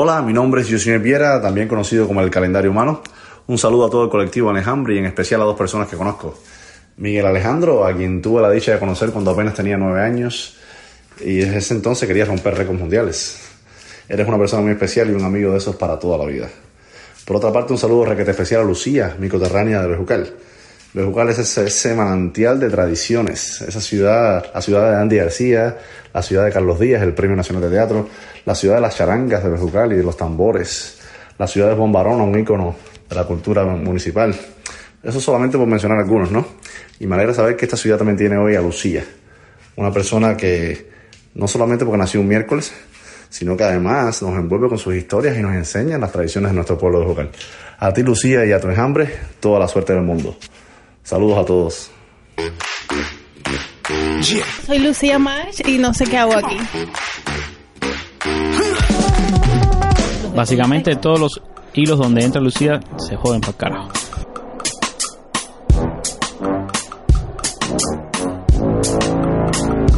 Hola, mi nombre es José Viera, también conocido como el calendario humano. Un saludo a todo el colectivo Alejandro y en especial a dos personas que conozco. Miguel Alejandro, a quien tuve la dicha de conocer cuando apenas tenía nueve años y desde ese entonces quería romper récords mundiales. Eres una persona muy especial y un amigo de esos para toda la vida. Por otra parte, un saludo requete especial a Lucía, mi coterránea de Bejucal. Bejucal es ese, manantial de tradiciones, esa ciudad, la ciudad de Andy García, la ciudad de Carlos Díaz, el Premio Nacional de Teatro, la ciudad de las charangas de Bejucal y de los tambores, la ciudad de Bombarona, un ícono de la cultura municipal. Eso solamente por mencionar algunos, ¿no? Y me alegra saber que esta ciudad también tiene hoy a Lucía, una persona que no solamente porque nació un miércoles, sino que además nos envuelve con sus historias y nos enseña las tradiciones de nuestro pueblo de Bejucal. A ti, Lucía, y a tu enjambre, toda la suerte del mundo. Saludos a todos. Soy Lucía March y no sé qué hago aquí. Básicamente todos los hilos donde entra Lucía se joden para carajo.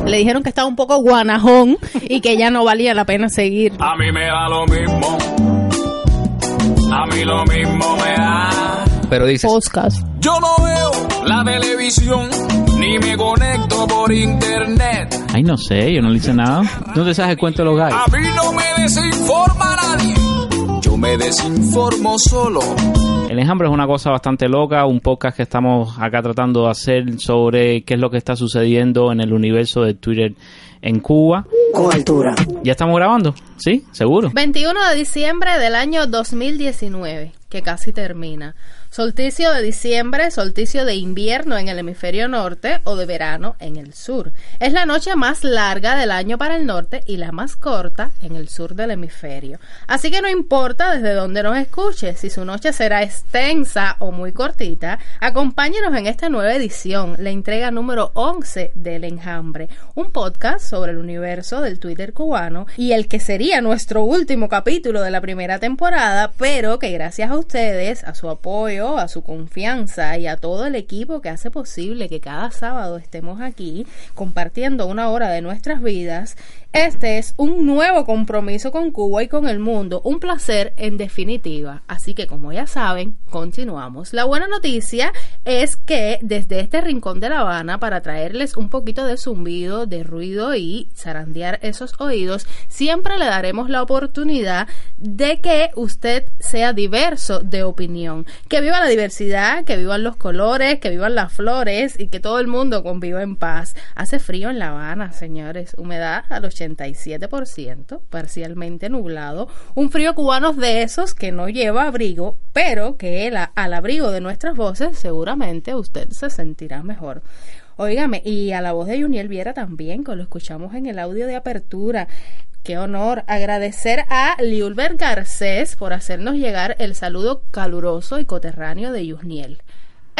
Le dijeron que estaba un poco guanajón y que ya no valía la pena seguir. A mí me da lo mismo. A mí lo mismo me da. Pero dices, Podcast. Yo no veo la televisión ni me conecto por internet. ay no sé, yo no le hice nada. ¿Dónde sabes el cuento de los gallos? A mí no me desinforma nadie. Yo me desinformo solo. El enjambre es una cosa bastante loca, un podcast que estamos acá tratando de hacer sobre qué es lo que está sucediendo en el universo de Twitter en Cuba. Con altura. ¿Ya estamos grabando? ¿Sí? ¿Seguro? 21 de diciembre del año 2019, que casi termina. Solsticio de diciembre, solsticio de invierno en el hemisferio norte o de verano en el sur. Es la noche más larga del año para el norte y la más corta en el sur del hemisferio. Así que no importa desde dónde nos escuche, si su noche será extensa o muy cortita, acompáñenos en esta nueva edición, la entrega número 11 del Enjambre, un podcast sobre el universo del Twitter cubano y el que sería nuestro último capítulo de la primera temporada, pero que gracias a ustedes, a su apoyo, a su confianza y a todo el equipo que hace posible que cada sábado estemos aquí compartiendo una hora de nuestras vidas. Este es un nuevo compromiso con Cuba y con el mundo, un placer en definitiva. Así que como ya saben, continuamos. La buena noticia es que desde este rincón de La Habana, para traerles un poquito de zumbido, de ruido y zarandear esos oídos, siempre le daremos la oportunidad de que usted sea diverso de opinión. Que viva la diversidad, que vivan los colores, que vivan las flores y que todo el mundo conviva en paz. Hace frío en La Habana, señores. Humedad al 87%, parcialmente nublado. Un frío cubano de esos que no lleva abrigo, pero que al abrigo de nuestras voces seguramente usted se sentirá mejor. Óigame, y a la voz de Juniel Viera también, que lo escuchamos en el audio de apertura. Qué honor agradecer a Liulber Garcés por hacernos llegar el saludo caluroso y coterráneo de Yusniel.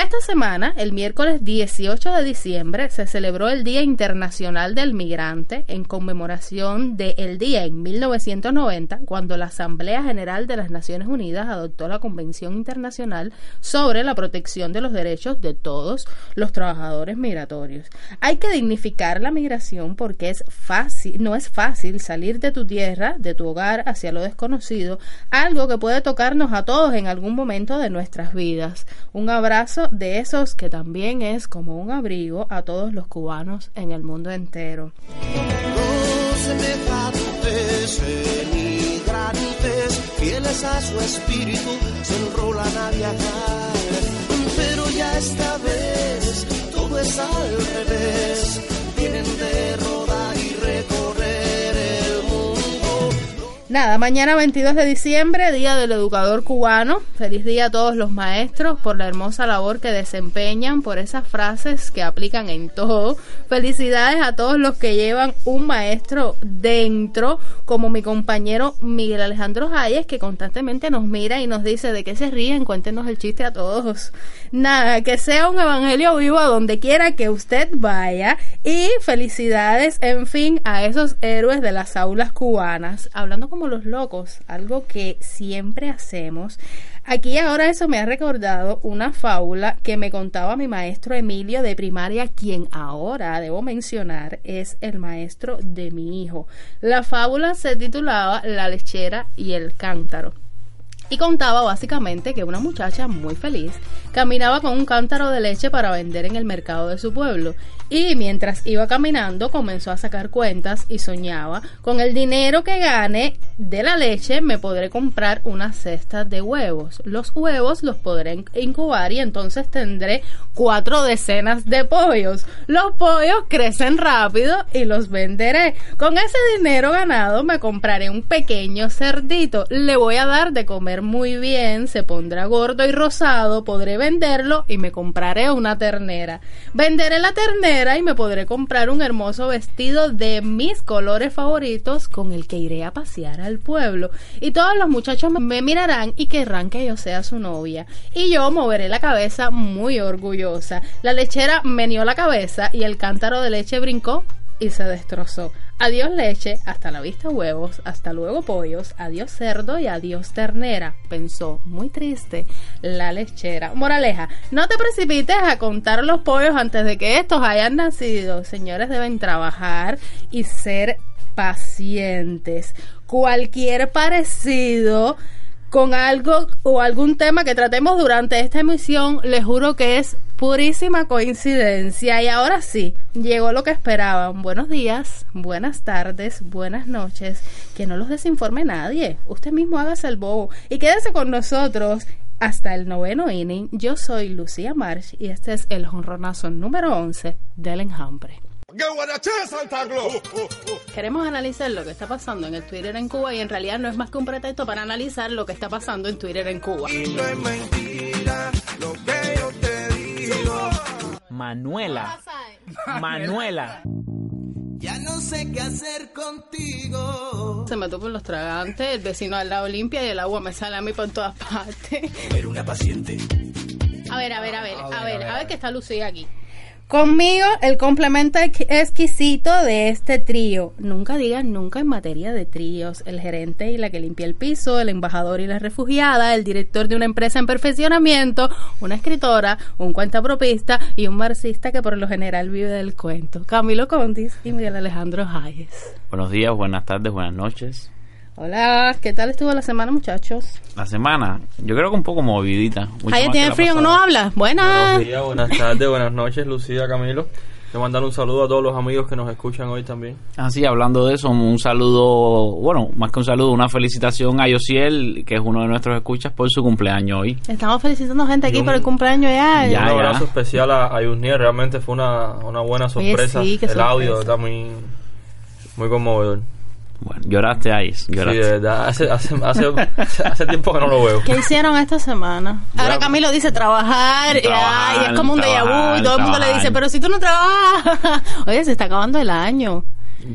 Esta semana, el miércoles 18 de diciembre, se celebró el Día Internacional del Migrante en conmemoración del día en 1990, cuando la Asamblea General de las Naciones Unidas adoptó la Convención Internacional sobre la protección de los derechos de todos los trabajadores migratorios. Hay que dignificar la migración porque es fácil, no es fácil salir de tu tierra, de tu hogar hacia lo desconocido, algo que puede tocarnos a todos en algún momento de nuestras vidas. Un abrazo de esos que también es como un abrigo a todos los cubanos en el mundo entero. fieles a su espíritu, se enrolan a viajar. Pero ya esta vez todo es al revés, tienen de rodar Nada, mañana 22 de diciembre, Día del Educador Cubano. Feliz día a todos los maestros por la hermosa labor que desempeñan, por esas frases que aplican en todo. Felicidades a todos los que llevan un maestro dentro, como mi compañero Miguel Alejandro Hayes, que constantemente nos mira y nos dice de qué se ríen, cuéntenos el chiste a todos. Nada, que sea un evangelio vivo a donde quiera que usted vaya. Y felicidades, en fin, a esos héroes de las aulas cubanas. Hablando como los locos, algo que siempre hacemos. Aquí ahora eso me ha recordado una fábula que me contaba mi maestro Emilio de primaria, quien ahora debo mencionar es el maestro de mi hijo. La fábula se titulaba La lechera y el cántaro y contaba básicamente que una muchacha muy feliz caminaba con un cántaro de leche para vender en el mercado de su pueblo y mientras iba caminando comenzó a sacar cuentas y soñaba con el dinero que gane de la leche me podré comprar una cesta de huevos. Los huevos los podré incubar y entonces tendré cuatro decenas de pollos. Los pollos crecen rápido y los venderé. Con ese dinero ganado me compraré un pequeño cerdito. Le voy a dar de comer muy bien, se pondrá gordo y rosado, podré venderlo y me compraré una ternera. Venderé la ternera y me podré comprar un hermoso vestido de mis colores favoritos con el que iré a pasear al pueblo. Y todos los muchachos me mirarán y querrán que yo sea su novia. Y yo moveré la cabeza muy orgullosa. La lechera meneó la cabeza y el cántaro de leche brincó y se destrozó. Adiós leche, hasta la vista huevos, hasta luego pollos, adiós cerdo y adiós ternera, pensó muy triste la lechera. Moraleja, no te precipites a contar los pollos antes de que estos hayan nacido. Señores deben trabajar y ser pacientes. Cualquier parecido con algo o algún tema que tratemos durante esta emisión, les juro que es purísima coincidencia. Y ahora sí, llegó lo que esperaban. Buenos días, buenas tardes, buenas noches. Que no los desinforme nadie. Usted mismo hágase el bobo y quédese con nosotros hasta el noveno inning. Yo soy Lucía March y este es el jonronazo número 11 del enjambre. Queremos analizar lo que está pasando en el Twitter en Cuba y en realidad no es más que un pretexto para analizar lo que está pasando en Twitter en Cuba. Manuela. Manuela. Ya no sé qué hacer contigo. Se me por los tragantes, el vecino al lado limpia y el agua me sale a mí por todas partes. Era una paciente. A ver, a ver, a ver, a ver, a ver que está Lucía aquí. Conmigo, el complemento ex- exquisito de este trío. Nunca digan nunca en materia de tríos. El gerente y la que limpia el piso, el embajador y la refugiada, el director de una empresa en perfeccionamiento, una escritora, un cuentapropista y un marxista que por lo general vive del cuento. Camilo Condis y Miguel Alejandro Hayes. Buenos días, buenas tardes, buenas noches. Hola, ¿qué tal estuvo la semana, muchachos? La semana, yo creo que un poco movidita. más tiene frío, pasada. no habla. Buenas. Buenos días, buenas tardes, buenas noches, Lucía, Camilo. Quiero mandar un saludo a todos los amigos que nos escuchan hoy también. Así, hablando de eso, un saludo, bueno, más que un saludo, una felicitación a Yosiel, que es uno de nuestros escuchas, por su cumpleaños hoy. Estamos felicitando gente aquí un- por el cumpleaños ya. Ya, un ya. abrazo especial a, a Yusniel, realmente fue una, una buena sorpresa. sí, qué El audio sorpresa. está muy, muy conmovedor. Bueno, lloraste, Sí, lloraste. de verdad, hace, hace, hace, hace tiempo que no lo veo. ¿Qué hicieron esta semana? Ahora. Camilo dice trabajar, y, Trabajar, ay, es como un déjà vu, y todo el mundo le dice, pero si tú no trabajas, oye, se está acabando el año.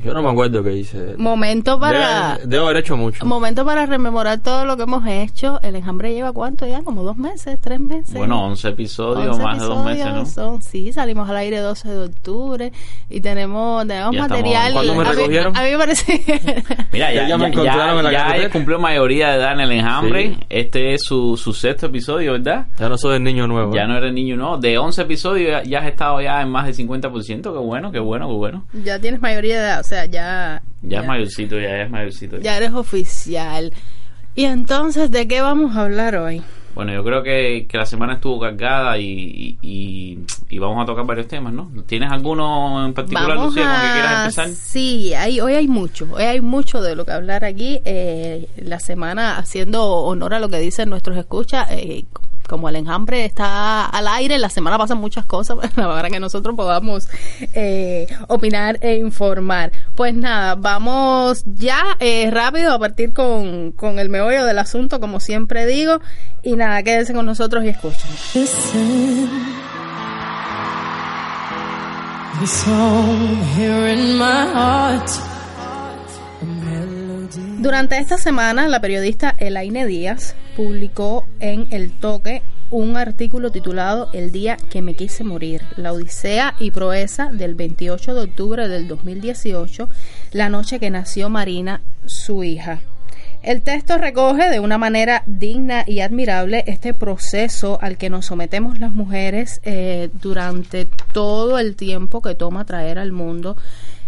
Yo no me acuerdo qué hice. Momento para... Debe- debo haber hecho mucho. Momento para rememorar todo lo que hemos hecho. El enjambre lleva cuánto ya, como dos meses, tres meses. Bueno, 11 episodios, 11 más de dos meses, ¿no? son- sí, salimos al aire 12 de octubre y tenemos, tenemos Ya estamos- material. ¿Cuándo me a mí- recogieron? A mí me parece... Mira, ya, Ya ya, me encontraron en la ya él cumplió mayoría de edad en el enjambre. Sí. Este es su, su sexto episodio, ¿verdad? Ya no soy el niño nuevo. Ya no eres niño, no. De 11 episodios ya, ya has estado ya en más del 50%. Qué bueno, qué bueno, qué bueno. ya tienes mayoría de edad, o sea, ya... Ya, es mayorcito, ya es mayorcito. Ya eres oficial. Y entonces, ¿de qué vamos a hablar hoy? Bueno, yo creo que, que la semana estuvo cargada y, y, y vamos a tocar varios temas, ¿no? ¿Tienes alguno en particular, Lucía, con que quieras empezar? Sí, hay, hoy hay mucho, hoy hay mucho de lo que hablar aquí. Eh, la semana, haciendo honor a lo que dicen nuestros escuchas, eh, como el enjambre está al aire, la semana pasan muchas cosas para que nosotros podamos eh, opinar e informar. Pues nada, vamos ya eh, rápido a partir con, con el meollo del asunto, como siempre digo. Y nada, quédense con nosotros y escuchen. Listen, the song here in my heart, a melody. Durante esta semana, la periodista Elaine Díaz publicó en El Toque un artículo titulado El día que me quise morir, la odisea y proeza del 28 de octubre del 2018, la noche que nació Marina, su hija. El texto recoge de una manera digna y admirable este proceso al que nos sometemos las mujeres eh, durante todo el tiempo que toma traer al mundo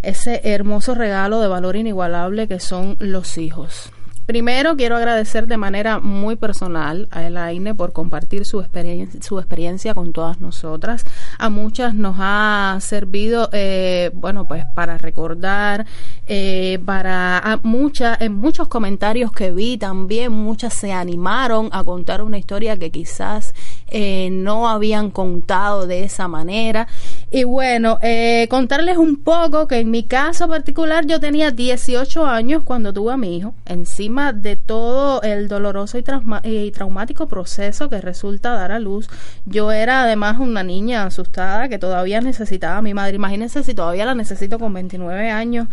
ese hermoso regalo de valor inigualable que son los hijos. Primero quiero agradecer de manera muy personal a Elaine por compartir su, experiencia, con todas nosotras. A muchas nos ha servido, eh, bueno, pues para recordar, eh, para muchas, en muchos comentarios que vi también, muchas se animaron a contar una historia que quizás eh, no habían contado de esa manera. Y bueno, eh, contarles un poco que en mi caso particular yo tenía 18 años cuando tuve a mi hijo, encima de todo el doloroso y, traumático proceso que resulta dar a luz. Yo era además una niña asustada que todavía necesitaba a mi madre. Imagínense si todavía la necesito con 29 años.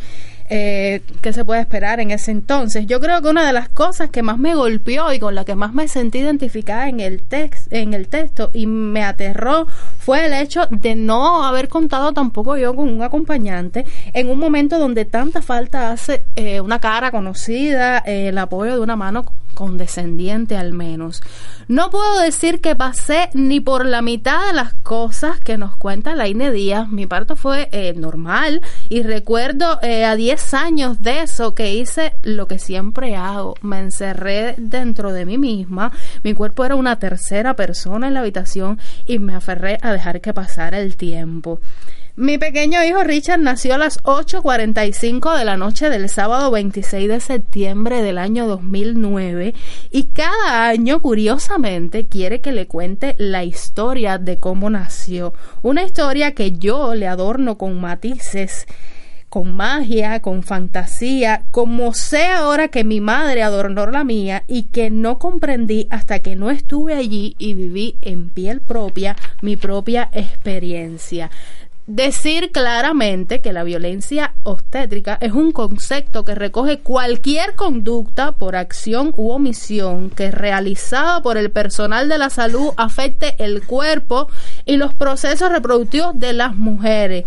Eh, ¿Qué se puede esperar en ese entonces? Yo creo que una de las cosas que más me golpeó y con la que más me sentí identificada en el, en el texto y me aterró fue el hecho de no haber contado tampoco yo con un acompañante en un momento donde tanta falta hace eh, una cara conocida, eh, el apoyo de una mano condescendiente al menos. No puedo decir que pasé ni por la mitad de las cosas que nos cuenta Laine Díaz. Mi parto fue eh, normal y recuerdo a 10 años de eso que hice lo que siempre hago. Me encerré dentro de mí misma. Mi cuerpo era una tercera persona en la habitación y me aferré a dejar que pasara el tiempo. Mi pequeño hijo Richard nació a las 8.45 de la noche del sábado 26 de septiembre del año 2009 y cada año, curiosamente, quiere que le cuente la historia de cómo nació. Una historia que yo le adorno con matices con magia, con fantasía, como sé ahora que mi madre adornó la mía y que no comprendí hasta que no estuve allí y viví en piel propia mi propia experiencia. Decir claramente que la violencia obstétrica es un concepto que recoge cualquier conducta por acción u omisión que realizada por el personal de la salud afecte el cuerpo y los procesos reproductivos de las mujeres.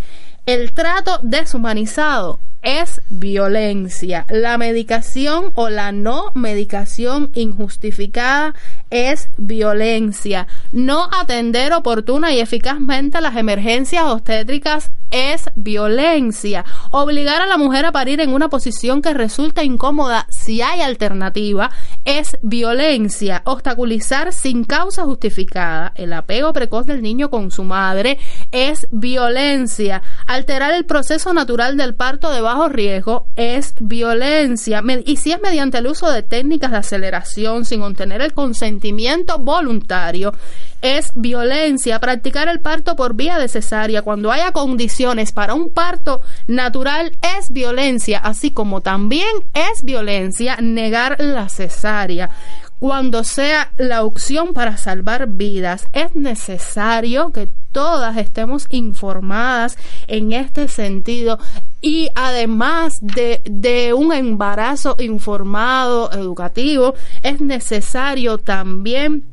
El trato deshumanizado es violencia. La medicación o la no medicación injustificada es violencia. No atender oportuna y eficazmente las emergencias obstétricas es violencia. Obligar a la mujer a parir en una posición que resulta incómoda si hay alternativa es violencia. Obstaculizar sin causa justificada el apego precoz del niño con su madre es violencia. Alterar el proceso natural del parto de bajo riesgo es violencia. Y si es mediante el uso de técnicas de aceleración sin obtener el consentimiento voluntario, es violencia. Practicar el parto por vía de cesárea cuando haya condiciones para un parto natural es violencia, así como también es violencia negar la cesárea. Cuando sea la opción para salvar vidas, es necesario que todas estemos informadas en este sentido y además de, de un embarazo informado, educativo, es necesario también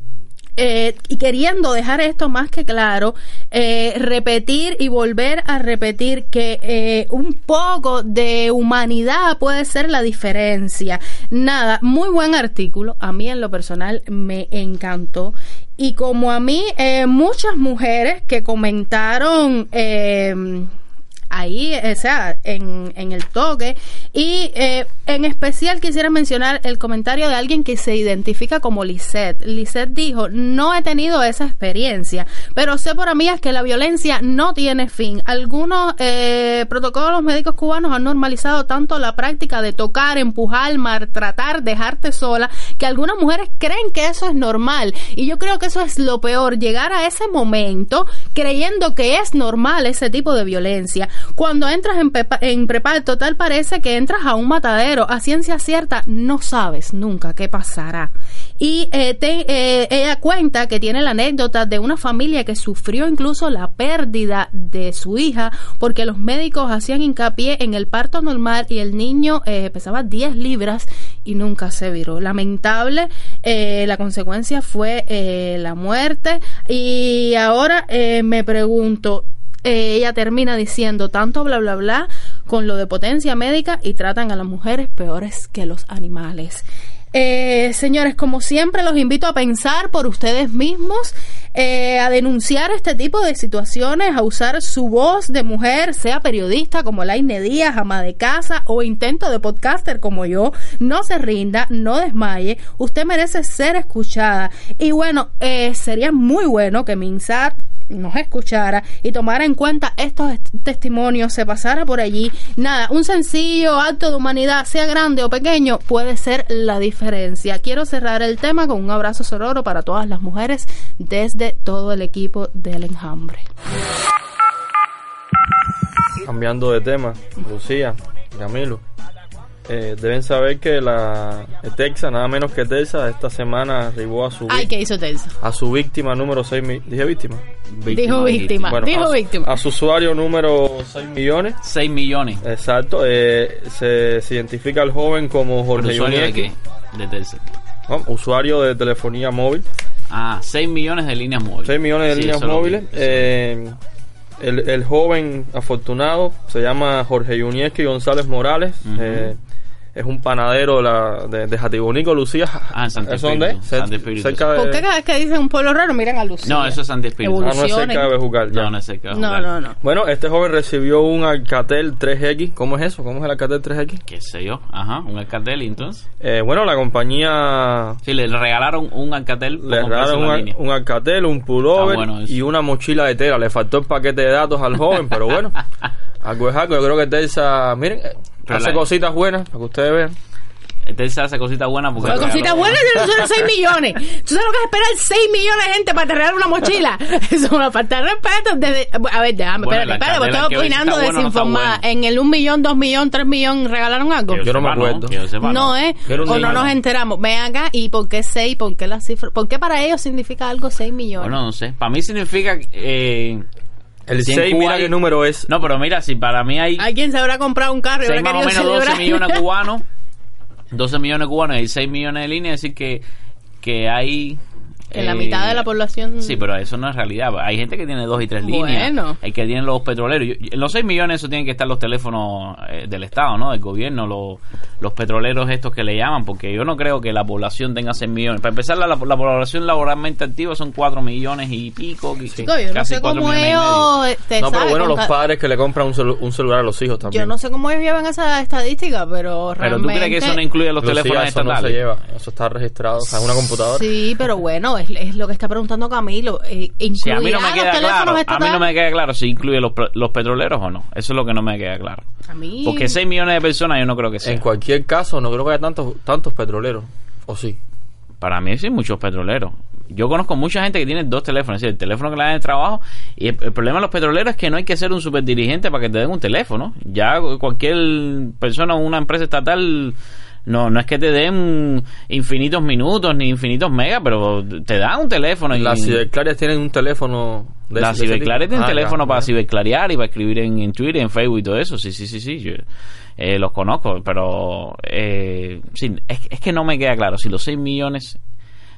eh, y queriendo dejar esto más que claro, eh, repetir y volver a repetir que eh, un poco de humanidad puede ser la diferencia. Nada, muy buen artículo. A mí en lo personal me encantó. Y como a mí, muchas mujeres que comentaron... Eh, ahí, o sea, en, en el toque. Y eh, en especial quisiera mencionar el comentario de alguien que se identifica como Lisette. Lisette dijo, no he tenido esa experiencia, pero sé por amigas que la violencia no tiene fin. Algunos eh, protocolos médicos cubanos han normalizado tanto la práctica de tocar, empujar, maltratar, dejarte sola, que algunas mujeres creen que eso es normal. Y yo creo que eso es lo peor, llegar a ese momento creyendo que es normal ese tipo de violencia. Cuando entras en, pepa- en preparto, tal parece que entras a un matadero. A ciencia cierta, no sabes nunca qué pasará. Y eh, eh, ella cuenta que tiene la anécdota de una familia que sufrió incluso la pérdida de su hija porque los médicos hacían hincapié en el parto normal y el niño eh, pesaba 10 libras y nunca se viró. Lamentable, la consecuencia fue la muerte. Y ahora me pregunto, eh, ella termina diciendo tanto bla bla bla con lo de potencia médica y tratan a las mujeres peores que los animales. Eh, señores, como siempre, los invito a pensar por ustedes mismos, eh, a denunciar este tipo de situaciones, a usar su voz de mujer, sea periodista como Laine Díaz, ama de casa o intento de podcaster como yo. No se rinda, no desmaye. Usted merece ser escuchada. Y bueno, sería muy bueno que Minsar nos escuchara y tomara en cuenta estos est- testimonios, se pasara por allí. Nada, un sencillo acto de humanidad, sea grande o pequeño, puede ser la diferencia. Quiero cerrar el tema con un abrazo sororo para todas las mujeres desde todo el equipo del enjambre. Cambiando de tema, Lucía, Camilo. Eh, deben saber que la Texas, nada menos que Texas, esta semana arribó a su, Ay, ¿qué hizo Telsa? a su víctima número 6 Dije víctima. Dijo víctima, Bueno, dijo a, su- víctima. a su usuario número 6 millones. 6 millones. Exacto. eh, se, se identifica al joven como ¿Por Jorge usuario de qué? De. ¿no? usuario de telefonía móvil. Ah, 6 millones de líneas móviles. 6 millones de Sí, líneas móviles. Eh, el, el joven afortunado se llama Jorge Yunieski González Morales. Eh, es un panadero de, la, de, de Jatibonico, Lucía. Ah, en Santo ¿Eso dónde? Espíritu, es? Cer- cerca de... ¿Por qué cada vez que dicen un pueblo raro miran a Lucía? No, eso es Santi Espíritu. Ah, no es cerca de Bejucal. ya. No, no es cerca de No, Jugar. no, no. Bueno, este joven recibió un Alcatel 3X. ¿Cómo es eso? ¿Cómo es el Alcatel 3X? ¿Qué sé yo? Ajá, un Alcatel y entonces. Eh, bueno, la compañía Sí, le regalaron un Alcatel. le regalaron la un, un Alcatel, un pullover bueno, y una mochila de tela. Le faltó el paquete de datos al joven, pero bueno. algo es algo. Yo creo que Telsa, miren, eh, hace la- cosas buenas para que ustedes vean. Telsa hace cositas buenas porque. Pero cositas buenas nosotros 6 millones. ¿Tú sabes lo que es esperar 6 millones de gente para te regalar una mochila? Eso es una falta de respeto. Desde, a ver, déjame, Bueno, espérate, espérate, porque estoy opinando o no desinformada. bueno. En el 1 millón, 2 millón, 3 millón, ¿regalaron algo? Yo no me acuerdo. sepa, No, ¿eh? No o no nos enteramos. Ven acá, ¿y por qué 6? ¿Por qué la cifra? ¿Por qué para ellos significa algo 6 millones? Bueno, no sé. Para mí significa. Eh, El si en 6, Cuba mira hay- qué número es. No, pero mira, si para mí hay. Alguien se habrá comprado un carro y seis habrá más o menos 12 celebrar. millones cubanos. 12 millones cubanos y 6 millones de líneas, es decir que, que hay... Que la eh, mitad de la población... Sí, pero eso no es realidad. Hay gente que tiene dos y tres líneas. Bueno. Hay que tienen los petroleros. Yo- En los 6 millones eso tienen que estar los teléfonos eh, del Estado, ¿no? Del gobierno, los, los petroleros estos que le llaman, porque yo no creo que la población tenga 6 millones. Para empezar, la, la población laboralmente activa son 4 millones y pico. Chico, yo no casi sé 4 cómo millones y medio. ellos... este, No, pero bueno, los padres que le compran un, celu- un celular a los hijos también. Yo no sé cómo ellos llevan esa estadística, pero Pero realmente... tú crees que eso no incluye los Lucía, teléfonos eso no estatales. se lleva. Eso está registrado. O sea, en una computadora. Sí, pero bueno, es, es lo que está preguntando Camilo. Eh, Sí, a mí no ¿incluirá me queda claro. A mí no me queda claro si incluye los, los petroleros o no. Eso es lo que no me queda claro. A mí... Porque 6 millones de personas yo no creo que sea. En cualquier caso, no creo que haya tantos, tantos petroleros. ¿O sí? Para mí sí, muchos petroleros. Yo conozco mucha gente que tiene dos teléfonos, es decir, el teléfono que le dan en el trabajo. Y el, el problema de los petroleros es que no hay que ser un superdirigente para que te den un teléfono. Ya cualquier persona o una empresa estatal no no es que te den infinitos minutos ni infinitos megas, pero te dan un teléfono. Las ciberclarias tienen un teléfono de Las ciberclarias tienen Ah, teléfono ya, para ya. ciberclarear y para escribir en, en Twitter, en Facebook y todo eso. Sí, sí, sí, sí. Yo, eh, los conozco, pero eh, sí, es, es que no me queda claro si los 6 millones.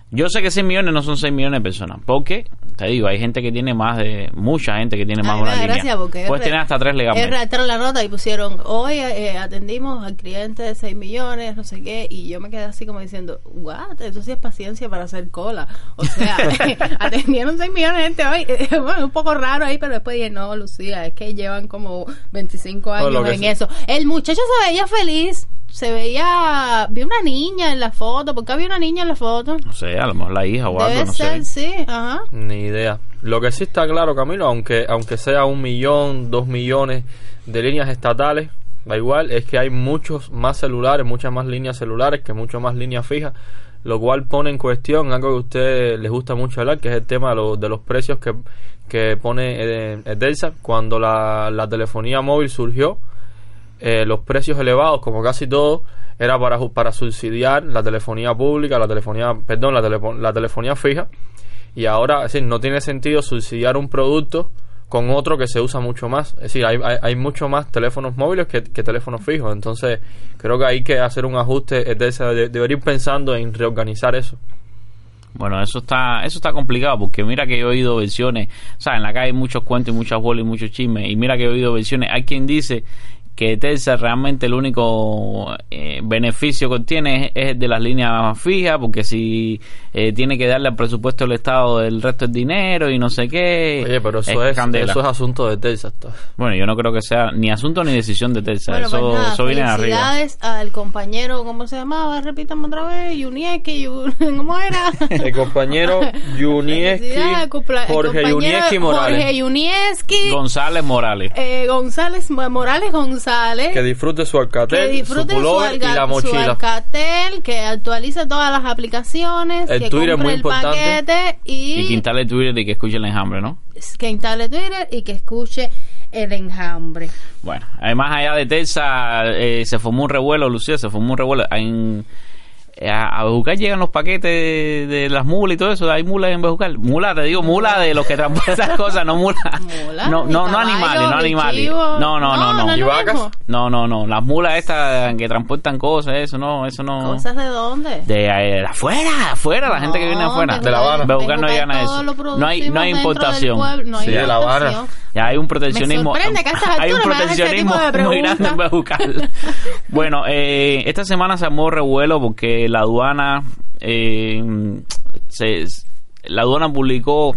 Yo sé que 6 millones no son 6 millones de personas, porque, te digo, hay gente que tiene más de. Mucha gente que tiene más de una da línea. porque Puedes es tener hasta tres Es legalmente. redactaron la nota y pusieron, hoy eh, atendimos al cliente de 6 millones, no sé qué, y yo me quedé así como diciendo, what, eso sí es paciencia para hacer cola. O sea, atendieron 6 millones de gente hoy, bueno, un poco raro ahí, pero después dije, no, Lucía, es que llevan como 25 años en sí. eso. El muchacho se veía feliz, se veía, vi una niña en la foto, ¿por qué había una niña en la foto? No sé, a lo mejor la hija o algo, no ser, sé. sí, ajá. Ni idea. Lo que sí está claro, Camilo, aunque, aunque sea un millón, dos millones de líneas estatales, da igual, es que hay muchos más celulares, muchas más líneas celulares que muchas más líneas fijas, lo cual pone en cuestión algo que a ustedes les gusta mucho hablar, que es el tema de, los- de los precios que, que pone eh, Edelsa. Cuando la, la telefonía móvil surgió, eh, los precios elevados, como casi todo, era para, para subsidiar la telefonía pública, la telefonía, perdón, la, telepo- la telefonía fija. Y ahora, es decir, no tiene sentido subsidiar un producto con otro que se usa mucho más. Es decir, hay, hay, mucho más teléfonos móviles que, que teléfonos fijos. Entonces, creo que hay que hacer un ajuste. De de- debería ir pensando en reorganizar eso. Bueno, eso está eso está complicado porque mira que he oído versiones, o sea, en la calle hay muchos cuentos y muchas bolas y muchos chismes y mira que he oído versiones. Hay quien dice que Telsa realmente el único eh, beneficio que obtiene es, es de las líneas fijas, porque si eh, tiene que darle al presupuesto del Estado el resto del dinero y no sé qué. Oye, pero eso es, candela. eso es asunto de Telsa. Bueno, yo no creo que sea ni asunto ni decisión de Telsa. Bueno, eso pues nada, eso viene de arriba. felicidades al compañero, ¿cómo se llamaba? Repítame otra vez, Yunieski, Yu- ¿cómo era? El compañero el Jorge Morales. Jorge Yunieski, González Morales. eh, González, Morales González. Que disfrute su que alcatel, su disfrute su, y la su mochila. Alcatel, que actualice todas las aplicaciones, El que Twitter es muy el importante. paquete y, Y que instale Twitter y que escuche el enjambre, ¿no? que instale Twitter y que escuche el enjambre. Bueno, además allá de Telsa eh, se formó un revuelo, Lucía, se formó un revuelo. En, a, a Bejucal llegan los paquetes de, de las mulas y todo eso. Hay mulas en Bejucal. Mula, te digo, mula de los que transportan cosas, no mulas. Mula, no, no, no animales, no ni animales. No, no, no, no. No, no, no. Las mulas estas que transportan cosas, eso no, eso no. ¿Cosas de dónde? De eh, afuera, afuera, la gente que viene afuera. De La Habana. Bejucal no llegan a eso. No hay, no hay importación. No hay Sí, de La Habana. Ya hay un proteccionismo. Me sorprende que a estas hay un proteccionismo muy grande en. Bejucal. bueno, eh, esta semana se armó revuelo porque la aduana eh, se, la aduana publicó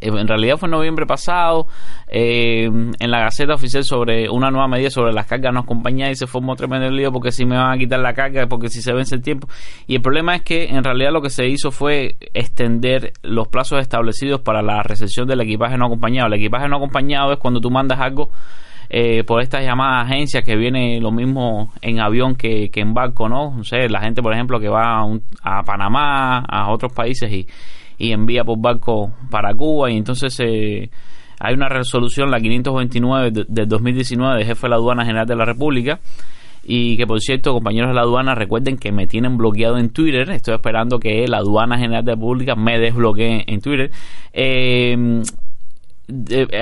eh, en realidad fue en noviembre pasado eh, en la Gaceta Oficial sobre una nueva medida sobre las cargas no acompañadas y se formó tremendo lío porque si me van a quitar la carga, porque si se vence el tiempo. Y el problema es que en realidad lo que se hizo fue extender los plazos establecidos para la recepción del equipaje no acompañado. El equipaje no acompañado es cuando tú mandas algo eh, por estas llamadas agencias que viene lo mismo en avión que, que en barco, ¿no? Sé, la gente, por ejemplo, que va a, un- a Panamá, a otros países y, y envía por barco para Cuba y entonces eh, hay una resolución, la 529 de- del 2019 de jefe de la aduana general de la República y que por cierto compañeros de la aduana recuerden que me tienen bloqueado en Twitter estoy esperando que la aduana general de la República me desbloquee en Twitter eh,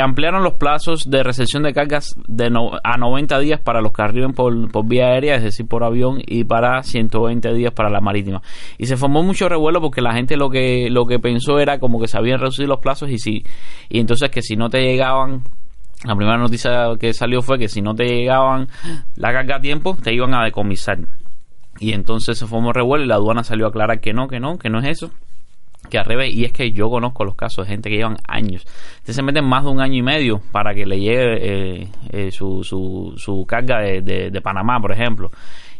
ampliaron los plazos de recepción de cargas de no- a 90 días para los que arriben por, por vía aérea, es decir, por avión, y para 120 días para la marítima. Y se formó mucho revuelo porque la gente lo que lo que pensó era como que se habían reducido los plazos y si y entonces que si no te llegaban la primera noticia que salió fue que si no te llegaban la carga a tiempo, te iban a decomisar. Y entonces se formó revuelo y la aduana salió a aclarar que no, que no, que no es eso que al revés, y es que yo conozco los casos de gente que llevan años. Ustedes se meten más de un año y medio para que le llegue eh, eh, su, su, su carga de, de, Panamá, por ejemplo.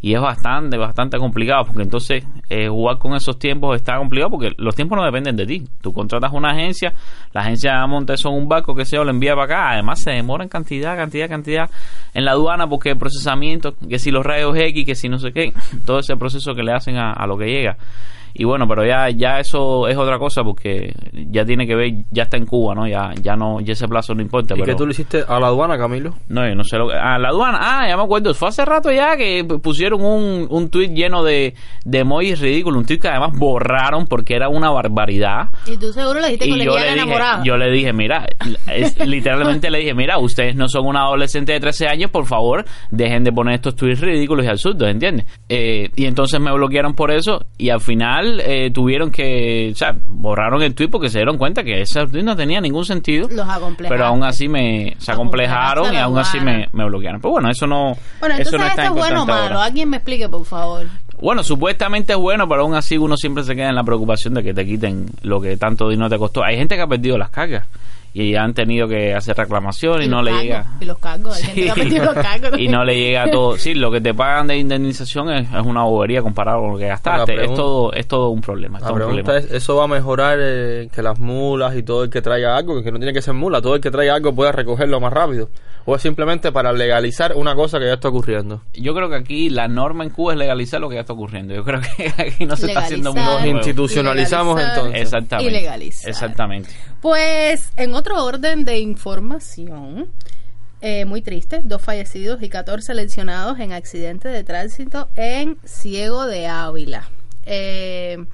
Y es bastante, bastante complicado, porque entonces eh, jugar con esos tiempos está complicado, porque los tiempos no dependen de ti. Tú contratas una agencia, la agencia monta eso en un barco, que se yo, lo envía para acá. Además, se demora en cantidad, cantidad, cantidad en la aduana, porque el procesamiento, que si los rayos X, que si no sé qué, todo ese proceso que le hacen a, a lo que llega. Y bueno, pero ya ya eso es otra cosa porque ya tiene que ver, ya está en Cuba, ¿no? Ya ya no ya ese plazo no importa, ¿Y pero qué tú le hiciste a la aduana, Camilo? no, yo no sé lo que... Ah, la aduana. Ah, ya me acuerdo. Fue hace rato ya que pusieron un, un tuit lleno de, de emojis ridículos. Un tuit que además borraron porque era una barbaridad. Y tú seguro le dijiste que Y le yo le, dije, yo le dije, mira, es- literalmente le dije, mira, ustedes no son un adolescente de 13 años, por favor, dejen de poner estos tweets ridículos y absurdos, ¿entiendes? Eh, y entonces me bloquearon por eso y al final eh, tuvieron que, o sea, borraron el tweet porque se dieron cuenta que ese tweet no tenía ningún sentido. Los. Pero aún así me se acomplejaron y aún así me, me bloquearon. Pero bueno, eso no, Bueno, eso entonces no está esto es bueno o malo. ahora. Alguien me explique, por favor. Bueno, supuestamente es bueno, pero aún así uno siempre se queda en la preocupación de que te quiten lo que tanto dinero te costó. Hay gente que ha perdido las cargas y han tenido que hacer reclamación y, no le cargos, llega. Y los cargos. Hay gente que ha Sí. metido los cargos. y no le llega todo. Sí, lo que te pagan de indemnización es, es una bobería comparado con lo que gastaste. Es todo, es todo un problema. es La todo un pregunta problema. es, ¿eso va a mejorar eh, que las mulas y todo el que traiga algo, que no tiene que ser mula, todo el que traiga algo pueda recogerlo más rápido? ¿O es simplemente para legalizar una cosa que ya está ocurriendo? Yo creo que aquí la norma en Cuba es legalizar lo que ya está ocurriendo. Yo creo que aquí no se está haciendo nuevo. institucionalizamos entonces. Exactamente. Y legalizar. Exactamente. Pues en otro orden de información, eh, muy triste, dos fallecidos y 14 lesionados en accidente de tránsito en Ciego de Ávila. Eh,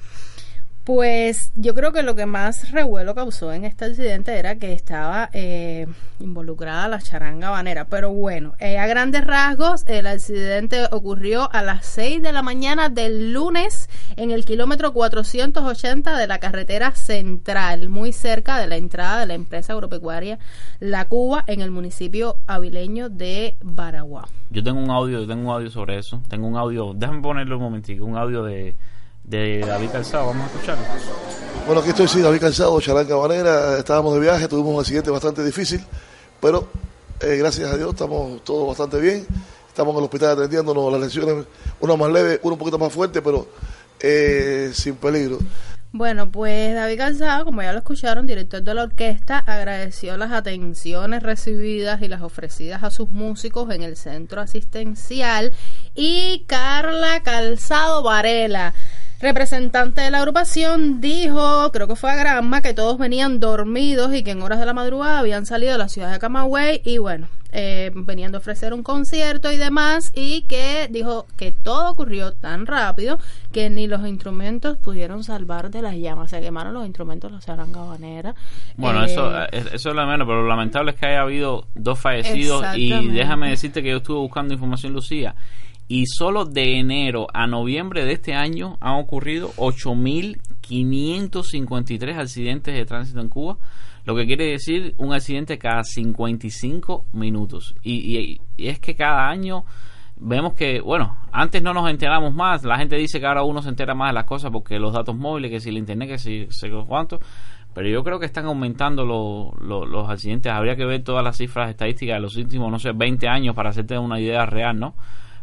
Pues yo creo que lo que más revuelo causó en este accidente era que estaba eh, involucrada la charanga banera. Pero bueno, eh, a grandes rasgos, el accidente ocurrió a las 6 de la mañana del lunes en el kilómetro 480 de la carretera central, muy cerca de la entrada de la empresa agropecuaria La Cuba en el municipio avileño de Baraguá. Yo tengo un audio, yo tengo un audio sobre eso. Tengo un audio, déjame ponerlo un momentico, un audio de, de David Calzado, vamos a escucharlo. Bueno, aquí estoy, sí, David Cansado, Charanga Banera. Estábamos de viaje, tuvimos un accidente bastante difícil, pero eh, gracias a Dios estamos todos bastante bien. Estamos en el hospital atendiéndonos las lesiones, una más leve, una un poquito más fuerte, pero eh, sin peligro. Bueno, pues David Calzado, como ya lo escucharon, director de la orquesta, agradeció las atenciones recibidas y las ofrecidas a sus músicos en el centro asistencial. Y Carla Calzado Varela, representante de la agrupación, dijo, creo que fue a Granma, que todos venían dormidos y que en horas de la madrugada habían salido de la ciudad de Camagüey y bueno, eh, venían de ofrecer un concierto y demás y que dijo que todo ocurrió tan rápido que ni los instrumentos pudieron salvar de las llamas. Se quemaron los instrumentos, la charanga banera. Bueno, Eh, eso, es- eso es lo menos, pero lo lamentable es que haya habido dos fallecidos y déjame decirte que yo estuve buscando información, Lucía, y solo de enero a noviembre de este año han ocurrido 8.553 accidentes de tránsito en Cuba, lo que quiere decir un accidente cada 55 minutos. Y, y- y es que cada año vemos que, bueno, antes no nos enteramos más, la gente dice que ahora uno se entera más de las cosas porque los datos móviles, que si el internet, que si sé cuánto, pero yo creo que están aumentando lo- lo- los accidentes, habría que ver todas las cifras estadísticas de los últimos, no sé, 20 años para hacerte una idea real, ¿no?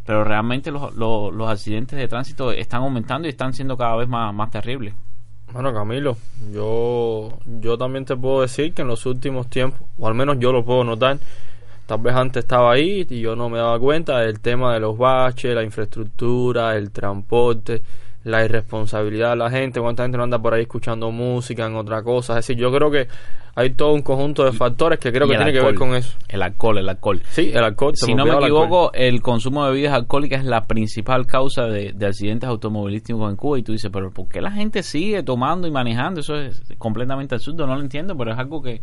Pero realmente los, los, accidentes de tránsito están aumentando y están siendo cada vez más, más terribles. Bueno, Camilo, yo, yo también te puedo decir que en los últimos tiempos, o al menos yo lo puedo notar, tal vez antes estaba ahí y yo no me daba cuenta del tema de los baches, la infraestructura, el transporte, la irresponsabilidad de la gente, cuánta gente no anda por ahí escuchando música en otra cosa. Es decir, yo creo que hay todo un conjunto de factores que creo que tiene que ver con eso. El alcohol, el alcohol. Sí, el alcohol. Si no me olvidaba el equivoco, el consumo de bebidas alcohólicas es la principal causa de, de accidentes automovilísticos en Cuba. Y tú dices, pero ¿por qué la gente sigue tomando y manejando? Eso es completamente absurdo, no lo entiendo, pero es algo que,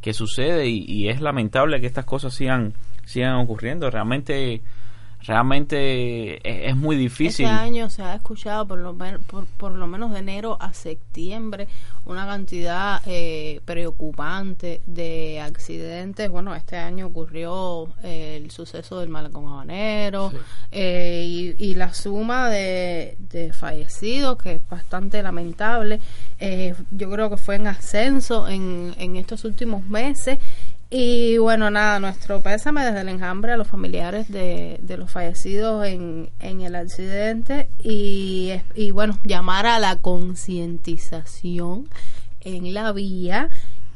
que sucede y, y es lamentable que estas cosas sigan, sigan ocurriendo. Realmente, realmente es, es muy difícil. Este año se ha escuchado por lo, por, por lo menos de enero a septiembre una cantidad eh, preocupante de accidentes. Bueno, este año ocurrió eh, el suceso del malecón habanero eh, y, y la suma de, de fallecidos, que es bastante lamentable. Eh, yo creo que fue en ascenso en, en estos últimos meses. Y bueno, nada, nuestro pésame desde el enjambre a los familiares de, de los fallecidos en, en el accidente y, y bueno, llamar a la concientización en la vía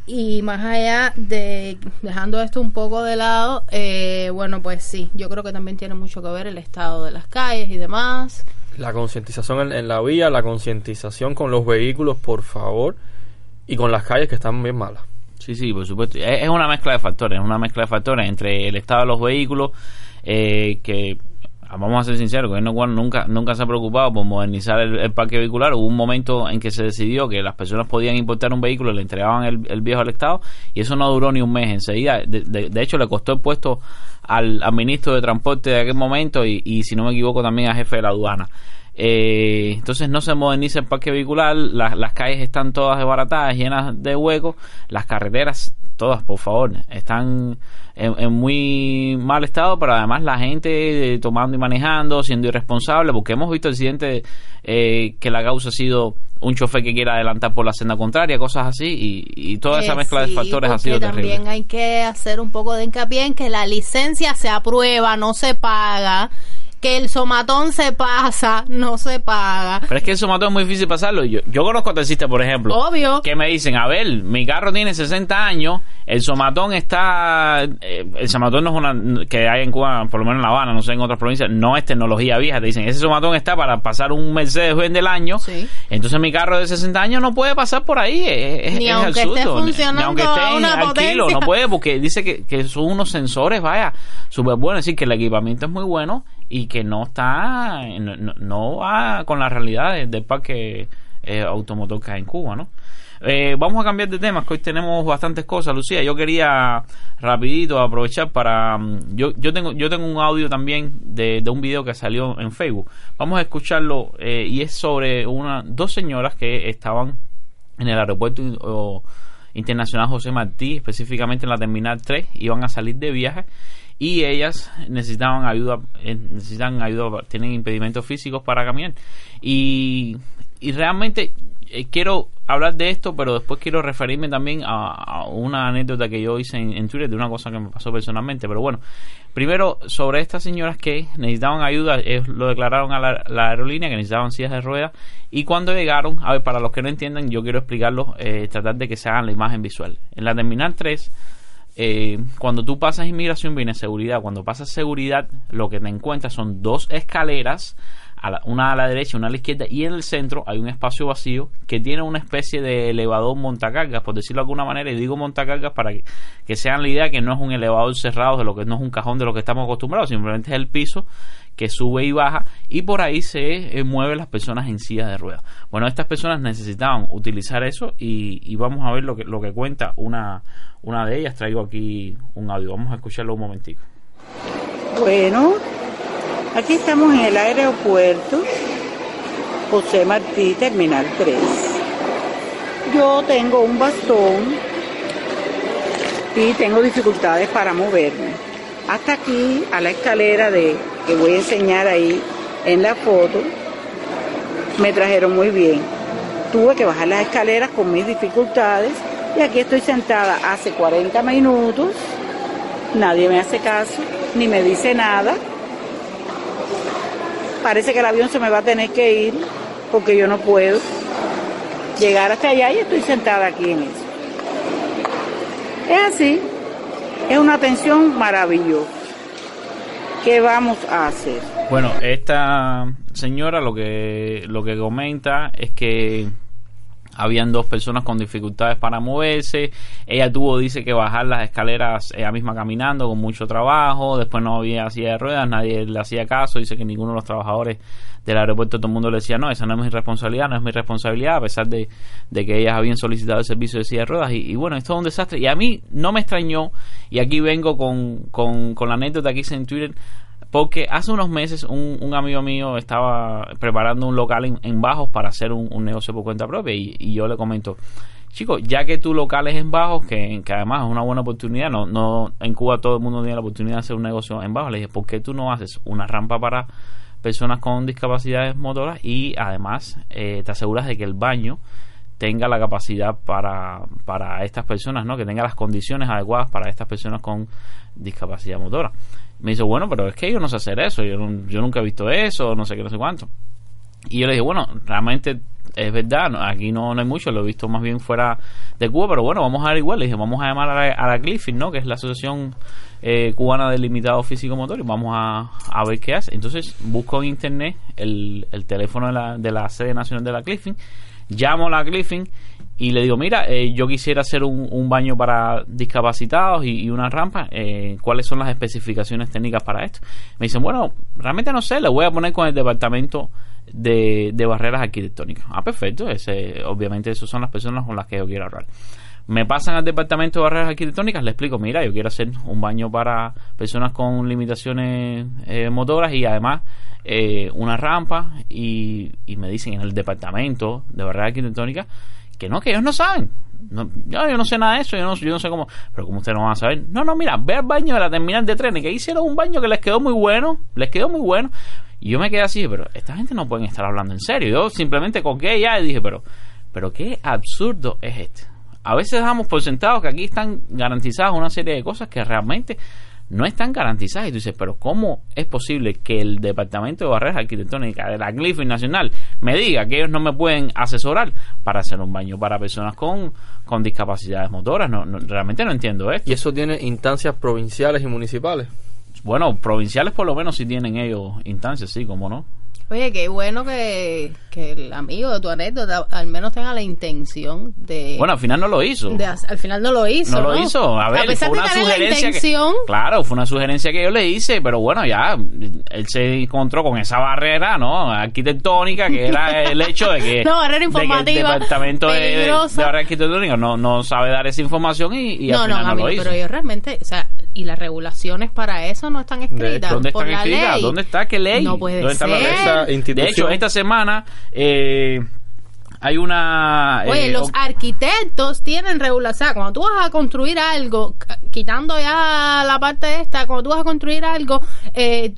y más allá de dejando esto un poco de lado, eh, bueno, pues sí, yo creo que también tiene mucho que ver el estado de las calles y demás. La concientización en, en la vía, la concientización con los vehículos, por favor, y con las calles que están bien malas. Sí, sí, por supuesto. Es, una mezcla de factores, es una mezcla de factores entre el estado de los vehículos, eh, que vamos a ser sinceros, el gobierno cubano nunca, nunca se ha preocupado por modernizar el, parque vehicular. Hubo un momento en que se decidió que las personas podían importar un vehículo, le entregaban el, el viejo al Estado, y eso no duró ni un mes enseguida. De, hecho, le costó el puesto al, al ministro de Transporte de aquel momento y, y, si no me equivoco, también al jefe de la aduana. Eh, entonces no se moderniza el parque vehicular, la- las calles están todas desbaratadas, llenas de huecos, las carreteras, todas por favor, están en, en muy mal estado, pero además la gente eh, tomando y manejando, siendo irresponsable, porque hemos visto accidentes eh, que la causa ha sido un chofer que quiera adelantar por la senda contraria, cosas así, y, y toda esa Eh, mezcla de factores ha sido terrible. también hay que hacer un poco de hincapié en que la licencia se aprueba, no se paga, que el somatón se pasa, no se paga. Pero es que el somatón es muy difícil pasarlo. Yo, yo conozco taxistas, por ejemplo, Obvio. que me dicen, a ver, mi carro tiene 60 años, el somatón está... eh, el somatón no es una... que hay en Cuba, por lo menos en La Habana, no sé, en otras provincias, no es tecnología vieja. Te dicen, ese somatón está para pasar un Mercedes-Benz del año. Sí. Entonces mi carro de 60 años no puede pasar por ahí. Es, es- Ni es aunque absurdo. esté Ni- funcionando ni aunque a esté una al kilo, potencia. no puede porque dice que, que son unos sensores, vaya, súper buenos. Es decir, que el equipamiento es muy bueno y que no está, no, no- va con la realidad de- del parque eh, automotor que hay en Cuba, ¿no? Eh, vamos a cambiar de temas, que hoy tenemos bastantes cosas, Lucía. Yo quería rapidito aprovechar para... mm, Yo, yo, tengo, yo tengo un audio también de, de un video que salió en Facebook. Vamos a escucharlo eh, y es sobre una, dos señoras que estaban en el aeropuerto internacional José Martí, específicamente en la terminal 3, iban a salir de viaje y ellas necesitaban ayuda, eh, necesitan ayuda, tienen impedimentos físicos para caminar. Y, y realmente eh, quiero hablar de esto, pero después quiero referirme también a, una anécdota que yo hice en, en Twitter de una cosa que me pasó personalmente. Pero bueno, primero sobre estas señoras que necesitaban ayuda, lo declararon a la, la aerolínea que necesitaban sillas de ruedas y cuando llegaron, a ver, para los que no entiendan, yo quiero explicarlo, eh, tratar de que se hagan la imagen visual. En la terminal 3 eh, cuando tú pasas inmigración viene seguridad. Cuando pasas seguridad, lo que te encuentras son dos escaleras, una a la derecha una a la izquierda, y en el centro hay un espacio vacío que tiene una especie de elevador montacargas, por decirlo de alguna manera, y digo montacargas para que, que sean la idea que no es un elevador cerrado, de lo que no es un cajón de lo que estamos acostumbrados, simplemente es el piso que sube y baja y por ahí se eh, mueven las personas en sillas de ruedas. Bueno, estas personas necesitaban utilizar eso y, vamos a ver lo que, lo que cuenta una, una de ellas. Traigo aquí un audio, vamos a escucharlo un momentico. Bueno, aquí estamos en el aeropuerto José Martí, Terminal 3. Yo tengo un bastón y tengo dificultades para moverme. Hasta aquí, a la escalera de que voy a enseñar ahí en la foto, me trajeron muy bien. Tuve que bajar las escaleras con mis dificultades y aquí estoy sentada hace 40 minutos Nadie me hace caso, ni me dice nada. Parece que el avión se me va a tener que ir porque yo no puedo llegar hasta allá y estoy sentada aquí en eso. Es así, es una atención maravillosa. ¿Qué vamos a hacer? Bueno, esta señora lo que lo que comenta es que habían dos personas con dificultades para moverse. Ella tuvo, dice, que bajar las escaleras ella misma caminando con mucho trabajo. Después no había silla de ruedas, nadie le hacía caso. Dice que ninguno de los trabajadores del aeropuerto, todo el mundo le decía, no, esa no es mi responsabilidad, no es mi responsabilidad, a pesar de, que ellas habían solicitado el servicio de silla de ruedas. Y, y bueno, esto es un desastre. Y a mí no me extrañó, y aquí vengo con, con, con la anécdota que hice en Twitter, porque hace unos meses un, amigo mío estaba preparando un local en, Bajos para hacer un, negocio por cuenta propia y, yo le comento, chico, ya que tu local es en Bajos, que, que además es una buena oportunidad, no, no en Cuba todo el mundo tiene la oportunidad de hacer un negocio en Bajos, le dije, ¿por qué tú no haces una rampa para personas con discapacidades motoras y además eh, te aseguras de que el baño tenga la capacidad para, para estas personas, ¿no? Que tenga las condiciones adecuadas para estas personas con discapacidad motora. Me dice, bueno, pero es que yo no sé hacer eso, yo, yo nunca he visto eso, no sé qué, no sé cuánto. Y yo le dije, bueno, realmente es verdad, aquí no, no hay mucho, lo he visto más bien fuera de Cuba, pero bueno, vamos a ver igual. Le dije, vamos a llamar a la, a la Cliffing, ¿no? Que es la Asociación eh, Cubana del Limitado Físico Motor, y vamos a, a ver qué hace. Entonces busco en internet el, el teléfono de la, de la sede nacional de la Cliffing, llamo a la Cliffing y le digo, mira, eh, yo quisiera hacer un, un baño para discapacitados y, una rampa, eh, ¿cuáles son las especificaciones técnicas para esto? Me dicen, bueno, realmente no sé, le voy a poner con el departamento de, de barreras arquitectónicas. Ah, perfecto, ese, obviamente esas son las personas con las que yo quiero hablar. Me pasan al departamento de barreras arquitectónicas, le explico, mira, yo quiero hacer un baño para personas con limitaciones eh, motoras y además eh, una rampa y, y me dicen en el departamento de barreras arquitectónicas que no, que ellos no saben. No, yo, no sé nada de eso, yo no, yo no sé cómo. Pero como ustedes no van a saber. No, no, mira, ve al baño de la terminal de trenes, que hicieron un baño que les quedó muy bueno, les quedó muy bueno. Y yo me quedé así, pero esta gente no pueden estar hablando en serio. Yo simplemente coqué ya y dije, pero, pero qué absurdo es este. A veces damos por sentado que aquí están garantizadas una serie de cosas que realmente no están garantizadas. Y tú dices, pero ¿cómo es posible que el Departamento de Barreras Arquitectónicas de la Clifford Nacional me diga que ellos no me pueden asesorar para hacer un baño para personas con, con discapacidades motoras? No, no, realmente no entiendo esto. Y eso tiene instancias provinciales y municipales. Bueno, provinciales por lo menos sí tienen ellos instancias, sí, como no. Oye, qué bueno que, que el amigo de tu anécdota al menos tenga la intención de... Bueno, al final no lo hizo. de al final no lo hizo, no ¿no? lo hizo. A ver, pesar fue de una tener la sugerencia intención, que, claro, fue una sugerencia que yo le hice, pero bueno, ya él se encontró con esa barrera, ¿no? Arquitectónica que era el hecho de que, No, barrera de que informativa, el departamento de, de, barrera arquitectónica no, no sabe dar esa información y, y no, al no, final no, amigo, lo hizo. pero yo realmente, o sea, y las regulaciones para eso no están escritas ¿Dónde por están la escritas? ley. ¿Dónde está qué ley? No puede ¿Dónde está la ser. ley? Esa De institución. hecho, esta semana eh, hay una... Oye, eh, los o- arquitectos tienen regulación. O sea, cuando tú vas a construir algo, quitando ya la parte esta, cuando tú vas a construir algo, eh,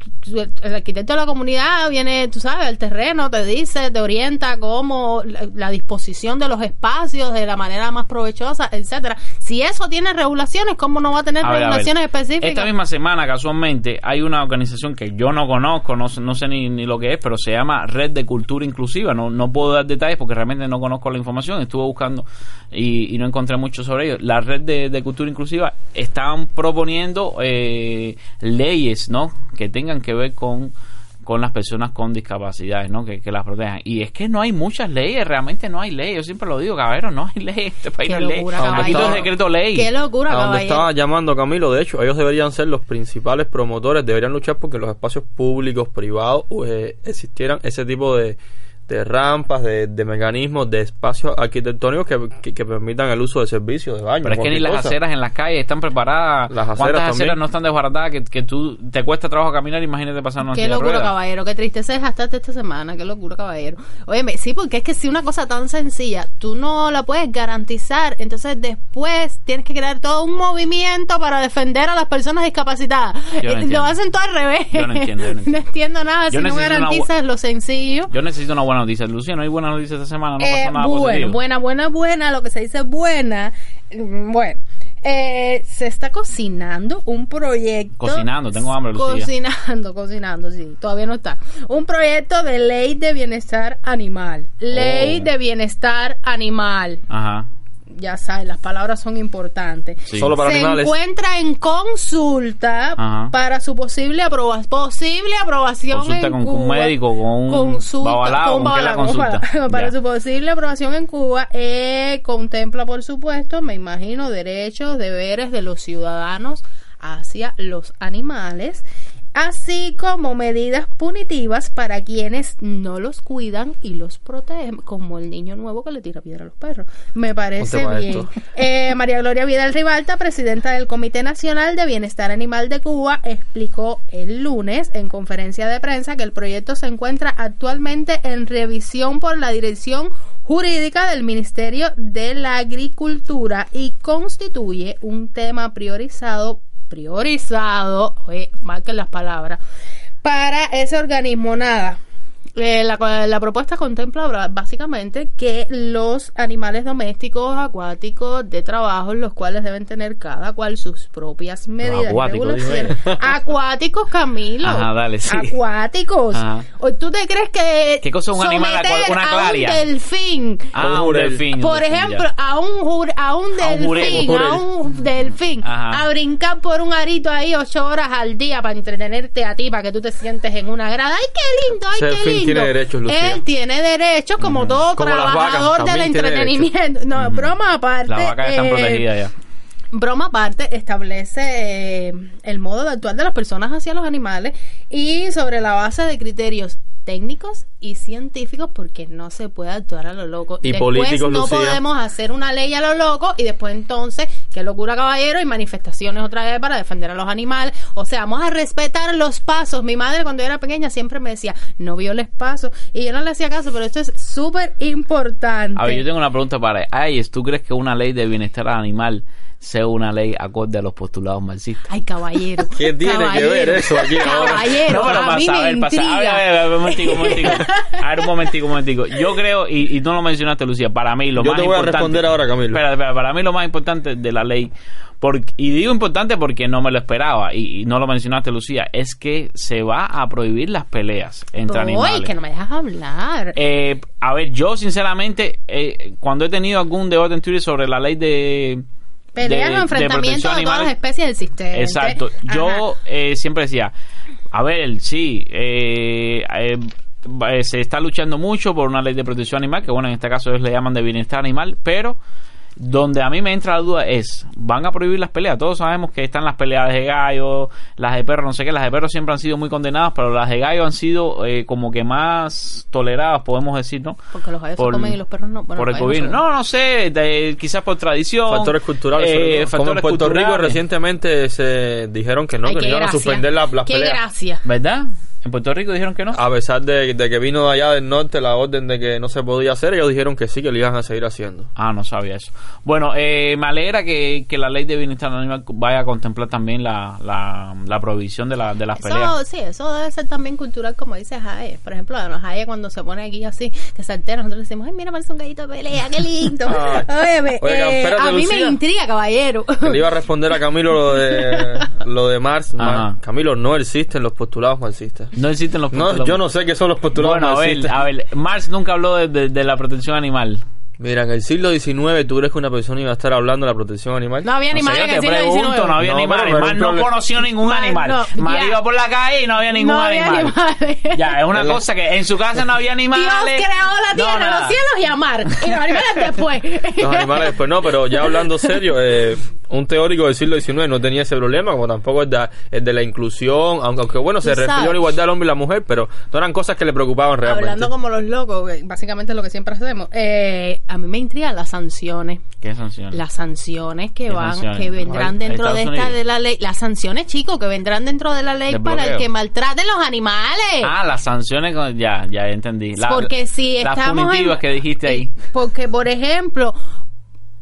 el arquitecto de la comunidad viene, tú sabes, al terreno, te dice, te orienta cómo la, la disposición de los espacios de la manera más provechosa, etcétera. Si eso tiene regulaciones, ¿cómo no va a tener A ver, a ver. regulaciones específicas? Esta misma semana, casualmente, hay una organización que yo no conozco, no, sé- no sé ni, ni lo que es, pero se llama Red de Cultura Inclusiva. No, no puedo dar detalles porque realmente no conozco la información. Estuve buscando y, y no encontré mucho sobre ello. La Red de, de Cultura Inclusiva están proponiendo eh, leyes, ¿no? Que tengan que ver con con las personas con discapacidades, ¿no? Que, que las protejan. Y es que no hay muchas leyes, realmente no hay leyes. Yo siempre lo digo, caballero, no hay ley. Este país Qué no hay ley. locura, Aquí todo es caballero. decreto ley. Qué locura, a donde estaba llamando Camilo, de hecho, ellos deberían ser los principales promotores, deberían luchar porque en los espacios públicos, privados, eh, existieran ese tipo de, de rampas, de, de mecanismos, de espacios arquitectónicos que, que, que permitan el uso de servicios, de baño. Pero es que ni las cosa. aceras en las calles están preparadas. Las aceras ¿Cuántas también. aceras no están desbaratadas que, que tú te cuesta trabajo caminar? Imagínate pasar una Qué locura, caballero. Qué tristeza es hasta esta semana. Qué locura, caballero. Óyeme, sí, porque es que si una cosa tan sencilla tú no la puedes garantizar, entonces después tienes que crear todo un movimiento para defender a las personas discapacitadas. Yo no Eh, lo hacen todo al revés. Yo no entiendo, yo no entiendo. entiendo nada Yo si no una garantizas lo sencillo. Yo necesito una buena noticia. Lucía, no hay buena noticia esta semana. No Eh, pasó nada bueno, positivo. buena, buena, buena, lo que se dice buena. mm, Bueno, eh, se está cocinando un proyecto. Cocinando, tengo hambre, Lucía. Cocinando, cocinando, sí, todavía no está. Un proyecto de ley de bienestar animal. Ley Oh. de bienestar animal. Ajá. Ya sabes, las palabras son importantes. Sí. Solo para se animales. encuentra en consulta Ajá. para su posible aprobación posible aprobación Consulta en con- con un Cuba. médico, con un Consulta- babalao, con ¿con qué la babalao, con consulta? babalao. para su posible aprobación en Cuba eh, contempla por supuesto me imagino derechos deberes de los ciudadanos hacia los animales así como medidas punitivas para quienes no los cuidan y los protegen, como el niño nuevo que le tira piedra a los perros. Me parece bien. Eh, María Gloria Vidal Ribalta, presidenta del Comité Nacional de Bienestar Animal de Cuba, explicó el lunes en conferencia de prensa que el proyecto se encuentra actualmente en revisión por la Dirección Jurídica del Ministerio de la Agricultura y constituye un tema priorizado priorizado, oye, marquen las palabras, para ese organismo. Nada. Eh, la, la propuesta contempla básicamente que los animales domésticos, acuáticos, de trabajo, los cuales deben tener cada cual sus propias medidas acuáticos. Acuáticos, Camilo. Ajá, dale, sí. Acuáticos. Ajá. ¿O ¿Tú te crees que ¿Qué cosa es un animal acuático? Una a claria? un delfín Ah, un delfín. por ejemplo, a un, a un A un jurel, delfín, a un delfín, Ajá. a brincar por un arito ahí ocho horas al día para entretenerte a ti, para que tú te sientes en una grada. ¡Ay, qué lindo! ¡Ay, qué lindo! Tiene derechos, Lucía. Él tiene derechos, como todo Como vacas, trabajador del entretenimiento. No, broma aparte. Las vacas están eh, protegidas ya. Broma aparte, establece eh, el modo de actuar de las personas hacia los animales y sobre la base de criterios técnicos y científicos porque no se puede actuar a lo loco. Y después políticos, no Lucía. podemos hacer una ley a lo loco y después entonces, qué locura caballero y manifestaciones otra vez para defender a los animales. O sea, vamos a respetar los pasos. Mi madre cuando yo era pequeña siempre me decía, no violes pasos y yo no le hacía caso, pero esto es súper importante. A ver, yo tengo una pregunta para Ayes. ¿Tú crees que una ley de bienestar animal sea una ley acorde a los postulados marxistas? Ay, caballero. ¿Qué tiene que caballero, ver eso aquí ahora? Caballero, No, pero a para mí me saber, para saber. A ver, a ver, a ver, un momentico, un momentico. A ver, un momentico, un momentico. Yo creo, y, y tú lo mencionaste, Lucía, para mí lo Yo más te voy a importante... responder ahora, Camilo. Espera, espera, para mí lo más importante de la ley, porque, y digo importante porque no me lo esperaba, y, y no lo mencionaste, Lucía, es que se va a prohibir las peleas entre animales. Uy, que no me dejas hablar. Eh, a ver, yo sinceramente, eh, cuando he tenido algún debate en Twitter sobre la ley de... Peleas de- o de enfrentamientos protección de, todas las especies existentes. Exacto. Ajá. Yo eh, siempre decía, a ver, sí, eh, eh, eh, se está luchando mucho por una ley de protección animal, que bueno, en este caso ellos le llaman de bienestar animal, pero donde a mí me entra la duda es, ¿van a prohibir las peleas? Todos sabemos que están las peleas de gallo, las de perros, no sé qué, las de perros siempre han sido muy condenadas, pero las de gallo han sido eh, como que más toleradas, podemos decir, ¿no? Porque los gallos se comen y los perros no. Bueno, por el gobierno. no No, no sé, de- quizás por tradición. Factores culturales. sobre eh, todo. Como en factores Puerto Rico recientemente se dijeron que no, Ay, que iban a suspender la- las Qué peleas. gracia. ¿Verdad? En Puerto Rico dijeron que no. A pesar de, de que vino de allá del norte la orden de que no se podía hacer, ellos dijeron que sí, que lo iban a seguir haciendo. Ah, no sabía eso. Bueno, eh, me alegra que, que la ley de bienestar animal vaya a contemplar también la, la, la prohibición de, la, de las peleas. Eso, sí, eso debe ser también cultural, como dice Jae. Por ejemplo, a Jae cuando se pone aquí así, que se altera, nosotros decimos, ay, mira, parece un gallito de pelea, qué lindo. Ay. Óyeme, Oiga, eh, espérate, a mí me intriga, caballero. Le iba a responder a Camilo lo de, lo de Marx. Camilo, no existen los postulados marxistas. No existen los No, postulados. yo no sé qué son los postulados Bueno, a ver, a ver, Marx nunca habló de, de- de la protección animal. Mira, en el siglo XIX, ¿tú crees que una persona iba a estar hablando de la protección animal? No había No animales yo en el te siglo pregunto, XIX. no había No, animales. Mar no conoció ningún Mar, animal. no, Mar ya. iba por la calle y no había ningún No había animal. animales. Ya, es una cosa que en su casa no había animales. Dios creó la No, tierra, los cielos y a mar. Y los animales después. Los animales después no, pero ya hablando serio, eh, un teórico del siglo XIX no tenía ese problema, como tampoco el de, el de la inclusión, aunque, aunque bueno, se refirió a la igualdad del hombre y la mujer, pero no eran cosas que le preocupaban realmente. Hablando como los locos, básicamente es lo que siempre hacemos. Eh, a mí me intrigan las sanciones. ¿Qué sanción? Las sanciones que ¿Qué van, sanciones? que vendrán dentro de esta Unidos. de la ley. Las sanciones, chicos, que vendrán dentro de la ley ¿De para el que maltraten los animales. Ah, las sanciones, ya, ya entendí. La- porque si las estamos punitivas en- que dijiste ahí eh, Porque, por ejemplo,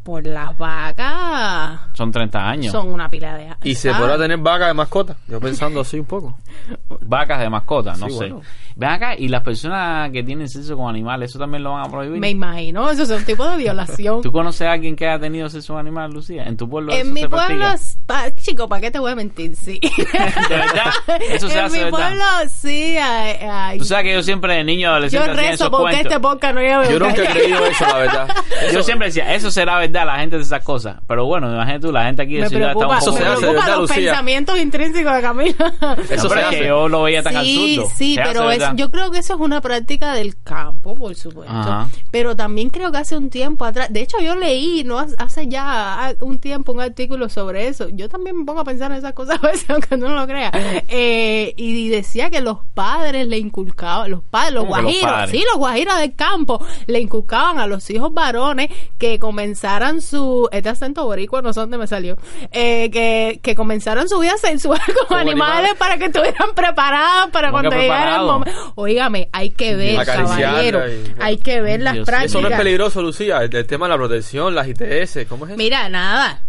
por las vacas son 30 años. son una pila de... Y se podrá tener vaca de mascota. Yo pensando así un poco. Vacas de mascota, no Sí, sé. bueno. Ven acá, y las personas que tienen sexo con animales, ¿eso también lo van a prohibir? Me imino, eso es un tipo de violación. ¿Tú conoces a alguien que ha tenido sexo con animal, Lucía? ¿En tu pueblo eso En mi se pueblo, pa- chico, ¿para qué te voy a mentir? Sí. ¿De verdad? Eso se en hace, mi ¿verdad? pueblo, sí. ay, ay. Tú sabes que yo siempre de niño Yo adolescente hacía rezo porque cuentos. este podcast no lleve Yo nunca he creído eso, la verdad. Yo siempre decía, eso será verdad, la gente de esas cosas. Pero bueno, imagínate tú, la gente aquí de Me ciudad preocupa, está un Eso poco... me preocupa verdad, los Lucía. pensamientos intrínsecos de Camila. Eso No, pero se hace. que yo lo veía tan sí, absurdo. sí, Se hace, yo creo que eso es una práctica del campo, por supuesto. Ajá. Pero también creo que hace un tiempo atrás, de hecho yo leí, no hace ya un tiempo un artículo sobre eso. Yo también me pongo a pensar en esas cosas a veces, aunque no lo crea. Eh, y decía que los padres le inculcaban, los padres, los ¿Cómo que los guajiros, padres? sí, los guajiros del campo, le inculcaban a los hijos varones que comenzaran su, este acento boricua no sé dónde me salió, eh, que, que comenzaran su vida sexual con animales, para que estuvieran preparados para ¿Cómo que cuando llegara el momento. Óigame, hay que ver, caballero, y- hay que ver las Dios, prácticas. Eso no es peligroso, Lucía. El, el tema de la protección, las ITS, ¿cómo es eso? Mira, nada.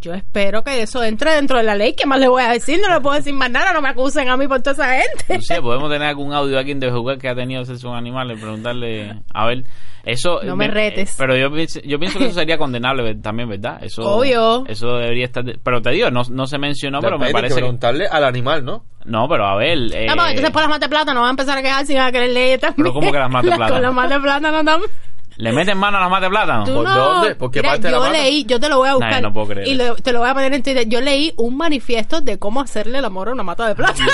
Yo espero que eso entre dentro de la ley. ¿Qué más le voy a decir? No le puedo decir más nada. No me acusen a mí por toda esa gente. Lucía, podemos tener algún audio de alguien de jugar que ha tenido sexo con animales, preguntarle, a ver, eso... No me retes. eh, Pero yo, pienso- yo pienso que eso sería condenable también, ¿verdad? Eso, Obvio. Eso debería estar... de- pero te digo, no, no se mencionó, pero me parece que que... preguntarle al animal, ¿no? No, pero a ver... eh, No, porque entonces por las matas de plata no van a empezar a quedar sin a querer leer también. Pero ¿cómo que las Las- plátano? Con las matas de plátano también. ¿Le meten mano a las matas de plátano? ¿Por no. dónde? ¿Por qué Mira, parte de la yo mata? leí, yo te lo voy a buscar. Nah, no puedo creer Y lo- te lo voy a poner en Twitter. Yo leí un manifiesto de cómo hacerle el amor a una mata de plátano.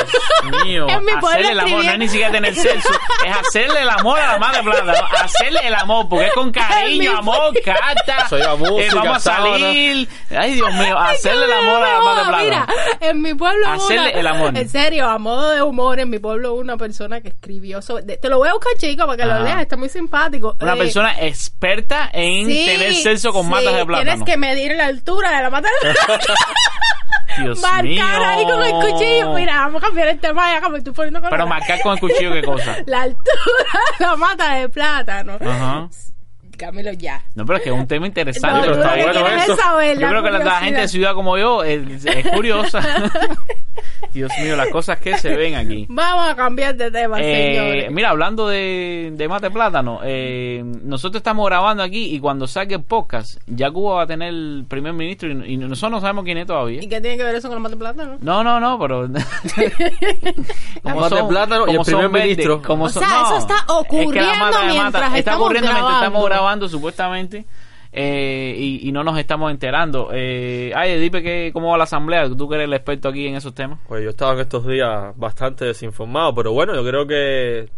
Dios mío, En mi pueblo hacerle el amor, no escribían- es ni siquiera tener sexo, es hacerle el amor a la madre plata, ¿no? hacerle el amor, porque es con mi cariño, amor, carta, lleva música, eh, vamos a salir, ay Dios mío, hacerle el amor a la madre joda, Mira, plata. en mi pueblo hubo Hacerle una- el amor. En serio, a modo de humor, en mi pueblo hubo una persona que escribió sobre... de- te lo voy a buscar, chico, para que Ajá. lo leas. Está muy simpático. Una Eh, persona experta en sí, tener sexo con sí, matas de plátano. Tienes que medir la altura de la mata de plátano. Dios marcar mío. ahí con el cuchillo. Mira, vamos a cambiar el tema ya, que me estoy poniendo con Pero marcar con el cuchillo, ¿qué cosa? La altura de la mata de plátano. Ajá. Camilo, ya. No, pero es que es un tema interesante. No, pero está bueno eso. saber Yo la creo que la, gente de ciudad como yo es, es curiosa. Dios mío, las cosas que se ven aquí. Vamos a cambiar de tema, Eh, señores. mira, hablando de, de mate plátano, eh, nosotros estamos grabando aquí y cuando salga el podcast, ya Cuba va a tener el primer ministro y, y nosotros no sabemos quién es todavía. ¿Y qué tiene que ver eso con la mata de plátano? No, no, no, pero. mate plátano y el como primer verdes, ministro. como O son- sea, no, eso está es que la ocurriendo mata mientras está estamos ocurriendo mientras estamos grabando. Grabando, supuestamente. eh, y, y no nos estamos enterando. Eh, ay, dime que, cómo va la asamblea, tú que eres el experto aquí en esos temas. Pues yo estaba en estos días bastante desinformado, pero bueno, yo creo que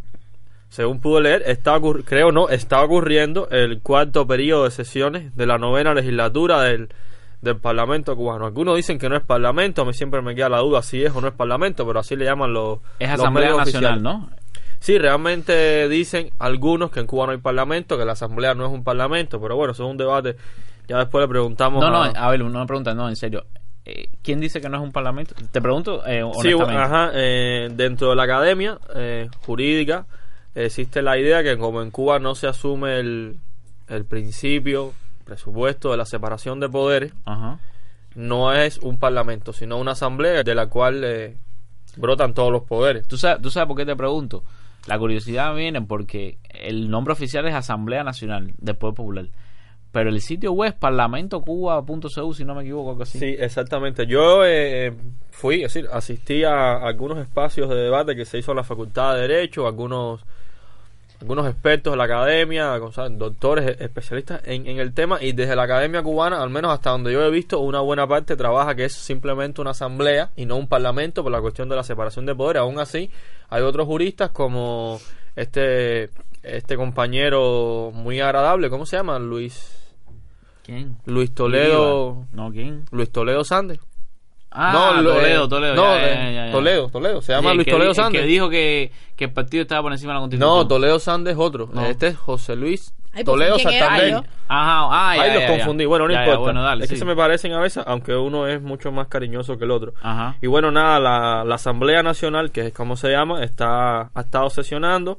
según pude leer, está creo no, está ocurriendo el cuarto periodo de sesiones de la novena legislatura del, del Parlamento cubano. Algunos dicen que no es Parlamento, a mí siempre me queda la duda si es o no es Parlamento, pero así le llaman los, Es los Asamblea Nacional, oficiales. ¿no? Sí, realmente dicen algunos que en Cuba no hay Parlamento, que la Asamblea no es un Parlamento, pero bueno, eso es un debate. Ya después le preguntamos No, no, a... a ver, una pregunta, no, en serio. Eh, ¿Quién dice que no es un parlamento? Te pregunto eh, Sí, ajá, eh, dentro de la academia eh, jurídica existe la idea que como en Cuba no se asume el, el principio, presupuesto de la separación de poderes, Ajá. no es un parlamento, sino una asamblea de la cual eh, brotan todos los poderes. ¿Tú sabes, ¿Tú sabes por qué te pregunto? La curiosidad viene porque el nombre oficial es Asamblea Nacional del Poder Popular. Pero el sitio web es parlamentocuba.cu, si no me equivoco, así. Sí, exactamente. Yo eh, fui, es decir, asistí a algunos espacios de debate que se hizo en la Facultad de Derecho, algunos algunos expertos de la academia, doctores, e- especialistas en, en el tema, y desde la academia cubana, al menos hasta donde yo he visto, una buena parte trabaja que es simplemente una asamblea y no un parlamento por la cuestión de la separación de poder. Aún así, hay otros juristas como este este compañero muy agradable, ¿cómo se llama? Luis ¿Quién? Luis Toledo. No, ¿quién? Luis Toledo Sandes. Ah, lo- Toledo, eh, Toledo. No, ya, eh, ya, ya, ya. Toledo, Toledo. Se llama Luis que Toledo Sandes. que dijo que, que el partido estaba por encima de la Constitución. No, Toledo Sandes es otro. No. Este es José Luis Ay, pues, Toledo ¿quién era Santander. Ajá, ah, ya, Ahí los confundí. Bueno, no Ya, ya, importa. bueno, dale, es que se me parecen a veces, aunque uno es mucho más cariñoso que el otro. Ajá. Y bueno, nada, la, la Asamblea Nacional, que es como se llama, está, ha estado sesionando.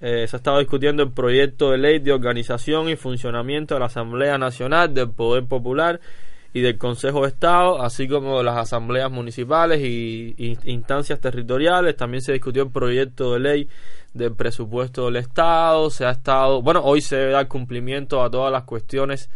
Eh, se ha estado discutiendo el proyecto de ley de organización y funcionamiento de la Asamblea Nacional, del Poder Popular y del Consejo de Estado, así como las asambleas municipales y, y instancias territoriales. También se discutió el proyecto de ley del presupuesto del Estado. Se ha estado, bueno, hoy se debe dar cumplimiento a todas las cuestiones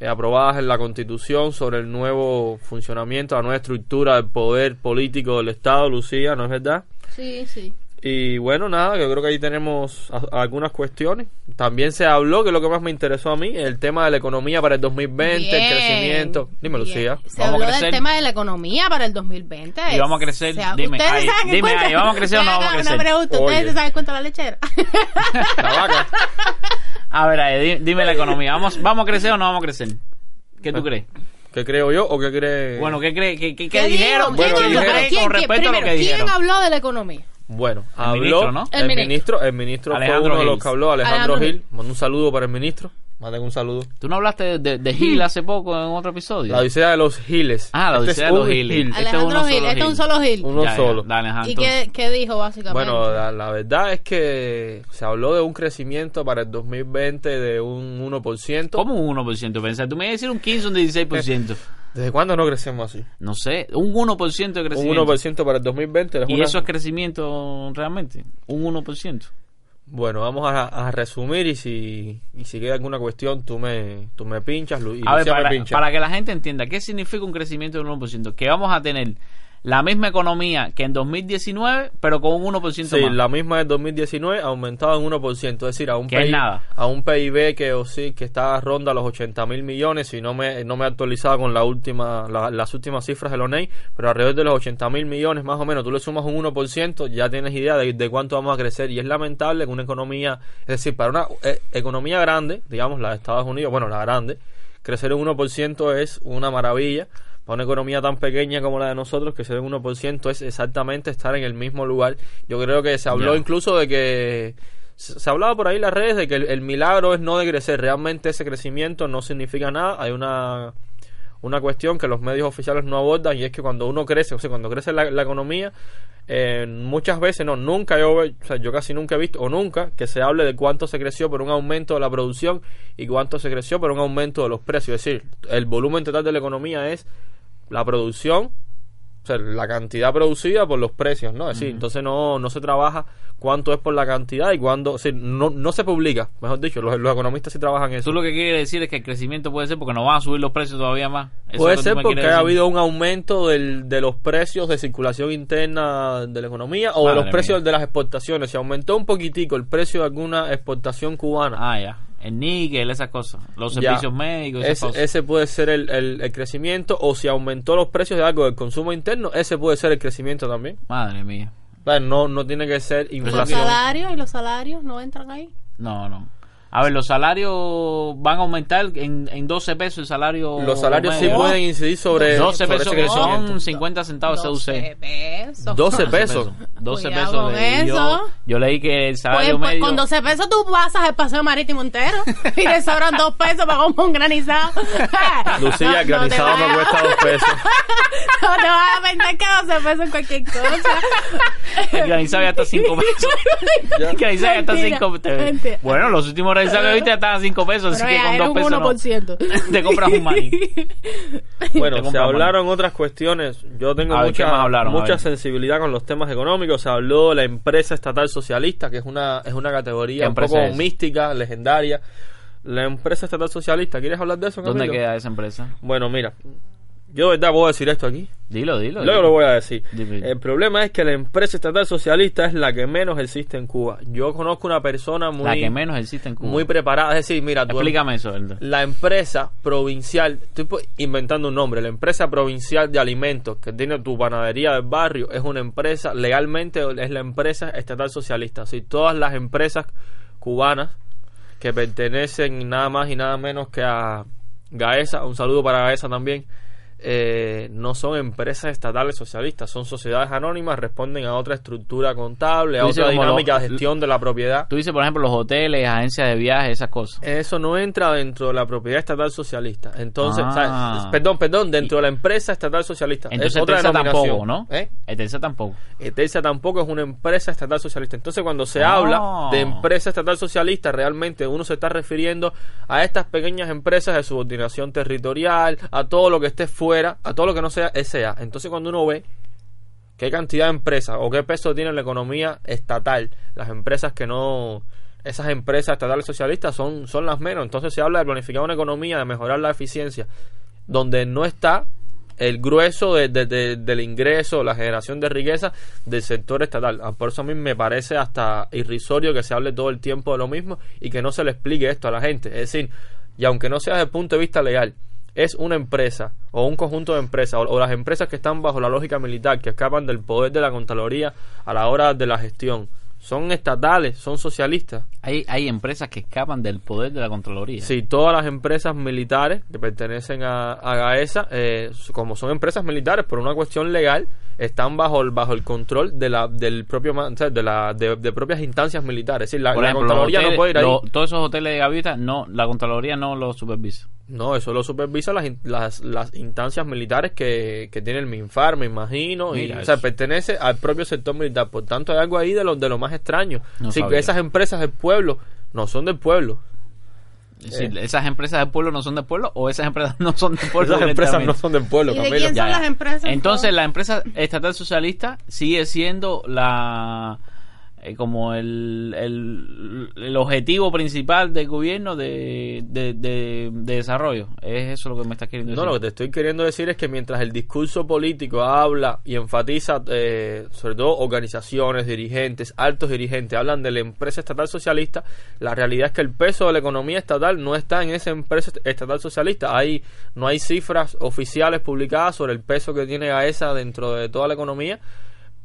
eh, aprobadas en la Constitución sobre el nuevo funcionamiento, la nueva estructura del poder político del Estado, Lucía, ¿no es verdad? Sí, sí. Y bueno, nada, yo creo que ahí tenemos algunas cuestiones. También se habló, que es lo que más me interesó a mí, el tema de la economía para el 2020, Bien, el crecimiento. Dime, bien. Lucía. Se Vamos a habló crecer. del tema de la economía para el 2020. Y vamos a crecer, ha- dime, ¿Ustedes ay, qué dime, ay, ¿vamos a crecer o no vamos a Una crecer? pregunta, ¿ustedes se saben cuenta la lechera? La vaca. A ver, ahí, di- dime la economía. ¿Vamos, ¿Vamos a crecer o no vamos a crecer? ¿Qué tú crees? ¿Qué creo yo o qué cree? Bueno, ¿qué crees? ¿Qué, qué, qué ¿Qué dijeron? ¿Qué Bueno, ¿Quién habló? dijeron Pero ¿quién- con quién- respecto a lo que dijeron? ¿Quién habló de la economía? Bueno, El habló ministro, ¿no? El el ministro. ministro, el ministro Alejandro fue uno de los Gil. que habló, Alejandro, Alejandro Gil. Mando un saludo para el ministro. Manden un saludo. ¿Tú no hablaste de, de, de Gil hace poco en otro episodio? La odisea de los giles. Ah, la Este odisea es de los un giles. gil. Este es Alejandro uno Gil, solo este es un Gil. solo Gil. Uno Ya, ya, solo. dale, ajá, ¿Y qué, qué dijo básicamente? Bueno, la, la verdad es que se habló de un crecimiento para el 2020 de un 1%. ¿Cómo un 1%? Pensé, tú me ibas a decir un 15 o un 16%. ¿Desde cuándo no crecemos así? No sé, un 1% de Un crecimiento. 1% para el 2020. es ¿Y una- eso es crecimiento realmente? Un 1%. Bueno, vamos a, a resumir y si, y si queda alguna cuestión tú me, tú me pinchas y A ver, Lucía me para, pincha. para que la gente entienda, ¿qué significa un crecimiento del 1%? Que vamos a tener la misma economía que en 2019, pero con un 1% Sí, más. la misma del 2019 aumentado en 1%, es decir, a un, nada. a un PIB que o sí, que está ronda los 80 mil millones, si no me, no me he actualizado con la última, la- las últimas cifras del ONEI, pero alrededor de los 80 mil millones más o menos, tú le sumas un 1%, ya tienes idea de, de cuánto vamos a crecer y es lamentable que una economía, es decir, para una eh, economía grande, digamos la de Estados Unidos, bueno, la grande, crecer un 1% es una maravilla. Para una economía tan pequeña como la de nosotros, que se un 1% es exactamente estar en el mismo lugar. Yo creo que se habló incluso de que se hablaba por ahí en las redes de que el, el milagro es no de crecer. Realmente ese crecimiento no significa nada. Hay una una cuestión que los medios oficiales no abordan y es que cuando uno crece, o sea, cuando crece la, la economía, eh, muchas veces, no, nunca yo, o sea, yo casi nunca he visto, o nunca, que se hable de cuánto se creció por un aumento de la producción y cuánto se creció por un aumento de los precios. Es decir, el volumen total de la economía es la producción, o sea, la cantidad producida por los precios, ¿no? Es decir, entonces no, no se trabaja cuánto es por la cantidad y cuándo, o sea, no, no se publica, mejor dicho, los, los economistas sí trabajan eso. Tú lo que quieres decir es que el crecimiento puede ser porque nos van a subir los precios todavía más. Eso Puede ser porque ha habido un aumento del, de los precios de circulación interna de la economía o de los precios mía. de las exportaciones. Se aumentó un poquitico el precio de alguna exportación cubana. Ah, ya. El níquel, esas cosas. Los Ya. servicios médicos, ese, ese puede ser el, el- el crecimiento o si aumentó los precios de algo del consumo interno, ese puede ser el crecimiento también. Madre mía. O sea, No, no tiene que ser ¿Y los inflación. salarios? ¿Y los salarios no entran ahí? No, no. A ver, los salarios van a aumentar en, en 12 pesos el salario. Los salarios sí pueden incidir sobre, 12 sobre pesos que son crecimiento. 50 centavos CUC. 12 pesos. 12 pesos. 12 Cuidado pesos. con leí yo, eso. yo leí que el Pues, salario pues, medio. con 12 pesos tú pasas el paseo marítimo entero y te sobran 2 pesos para comprar un granizado. Lucía, el No- no te granizado me vayas- cuesta 2 pesos. No te vas a pensar que 12 pesos es cualquier cosa. El granizado ya está 5 pesos. El granizado ya está Mentira, 5 pesos. Bueno, los últimos granizados que viste ya estaban a 5 pesos. Pero así que con eres 2 un pesos no. 1%. Te compras un maní. Bueno, se hablaron otras cuestiones. Yo tengo A ver, ¿qué mucha, hablaron? Mucha sensibilidad con los temas económicos. Se habló de la empresa estatal socialista, que es una, es una ¿Qué categoría un poco es? mística, legendaria. La empresa estatal socialista, ¿quieres hablar de eso, ¿Dónde queda esa empresa? Bueno, mira, yo de verdad puedo decir esto aquí. Dilo, dilo. Luego dilo. lo voy a decir. Dime. El problema es que la empresa estatal socialista es la que menos existe en Cuba. Yo conozco una persona muy, La que menos existe en Cuba. muy preparada. Es decir, mira, tú Explícame eso, Elder. la empresa provincial, estoy inventando un nombre, la empresa provincial de alimentos que tiene tu panadería del barrio es una empresa, legalmente es la empresa estatal socialista. Así todas las empresas cubanas que pertenecen nada más y nada menos que a Gaesa, un saludo para Gaesa también, eh, no son empresas estatales socialistas, son sociedades anónimas, responden a otra estructura contable, a otra dinámica de gestión de la propiedad. Tú dices, por ejemplo, los hoteles, agencias de viajes, esas cosas. Eso no entra dentro de la propiedad estatal socialista. Entonces, Ah. o sea, perdón, perdón, dentro de la empresa estatal socialista. Entonces, es otra tampoco, ¿no? ¿Eh? Tampoco. Tampoco es una empresa estatal socialista. Entonces, cuando se Ah. habla de empresa estatal socialista, realmente uno se está refiriendo a estas pequeñas empresas de subordinación territorial, a todo lo que esté fuera, a todo lo que no sea SA. Entonces, cuando uno ve qué cantidad de empresas o qué peso tiene la economía estatal, las empresas que no esas empresas estatales socialistas son, son las menos. Entonces se habla de planificar una economía, de mejorar la eficiencia, donde no está el grueso de- de- de- del ingreso, la generación de riqueza del sector estatal. Ah, Por eso a mí me parece hasta irrisorio que se hable todo el tiempo de lo mismo y que no se le explique esto a la gente. Es decir, y aunque no sea desde el punto de vista legal, es una empresa o un conjunto de empresas o, o las empresas que están bajo la lógica militar, que escapan del poder de la Contraloría a la hora de la gestión, son estatales, son socialistas. Hay, hay empresas que escapan del poder de la Contraloría. Sí, todas las empresas militares que pertenecen a, a Gaesa, eh, como son empresas militares por una cuestión legal, están bajo el, bajo el control de la del propio o sea, de, la, de, de propias instancias militares. Es decir, la, Por ejemplo, Contraloría no puede ir ahí. lo- todos esos hoteles de Gaviota, no, la Contraloría no los supervisa. No, eso lo supervisa las, las, las instancias militares que, que tiene el MINFAR, me imagino. y, o sea, pertenece al propio sector militar. Por tanto, hay algo ahí de lo, de lo más extraño. No sí, que esas empresas del pueblo no son del pueblo. Es decir, esas empresas del pueblo no son del pueblo o esas empresas no son del pueblo. Esas empresas no son del pueblo, ¿Y de Camilo. quién son las empresas? Entonces, la empresa estatal socialista sigue siendo la eh, como el, el, el objetivo principal del gobierno de, de, de- de desarrollo. Es eso lo que me estás queriendo No, decir. lo que te estoy queriendo decir es que mientras el discurso político habla y enfatiza, eh, sobre todo organizaciones, dirigentes, altos dirigentes, hablan de la empresa estatal socialista, la realidad es que el peso de la economía estatal no está en esa empresa estatal socialista. Hay, no hay cifras oficiales publicadas sobre el peso que tiene AESA dentro de toda la economía,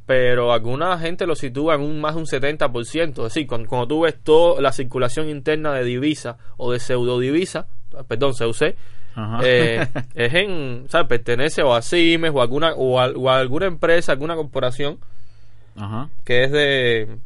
pero alguna gente lo sitúa en un más de un 70%. Es decir, cuando, cuando tú ves toda la circulación interna de divisa o de pseudodivisa, perdón, CUC, eh, es en, ¿sabes? Pertenece o a CIMES o a alguna, o a, o a alguna empresa, alguna corporación Ajá. que es de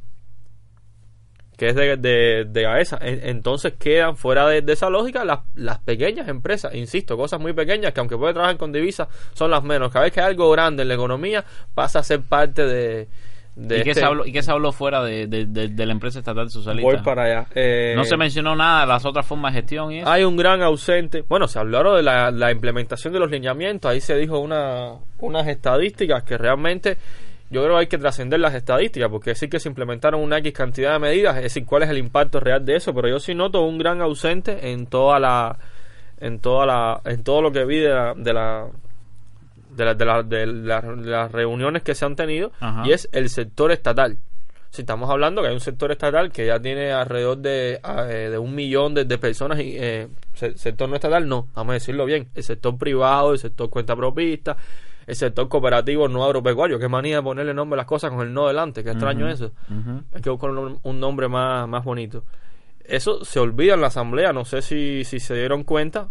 que es de, de, de. En- Entonces quedan fuera de, de esa lógica las, las pequeñas empresas, insisto, cosas muy pequeñas que aunque pueden trabajar con divisas son las menos. Cada vez que hay algo grande en la economía pasa a ser parte de... de ¿Y, qué este- se habló, ¿Y qué se habló fuera de, de, de- de la empresa estatal socialista? Voy para allá. Eh, No se mencionó nada de las otras formas de gestión y eso. Hay un gran ausente. Bueno, se hablaron de la, la implementación de los lineamientos. Ahí se dijo una, unas estadísticas que realmente yo creo que hay que trascender las estadísticas porque sí que se implementaron una X cantidad de medidas, es decir, cuál es el impacto real de eso. Pero yo sí noto un gran ausente en toda la, en toda la, en todo lo que vi de la, de la de, la- de la- de la- de las reuniones que se han tenido Ajá. y es el sector estatal. Si estamos hablando que hay un sector estatal que ya tiene alrededor de, eh, de un millón de, de personas, y, eh, se- sector no estatal, no, vamos a decirlo bien, el sector privado, el sector cuenta propista, el sector cooperativo no agropecuario. Qué manía de ponerle nombre a las cosas con el no delante. Qué extraño eso. ujú. Hay que buscar un, un nombre más, más bonito. Eso se olvida en la asamblea. No sé si, si se dieron cuenta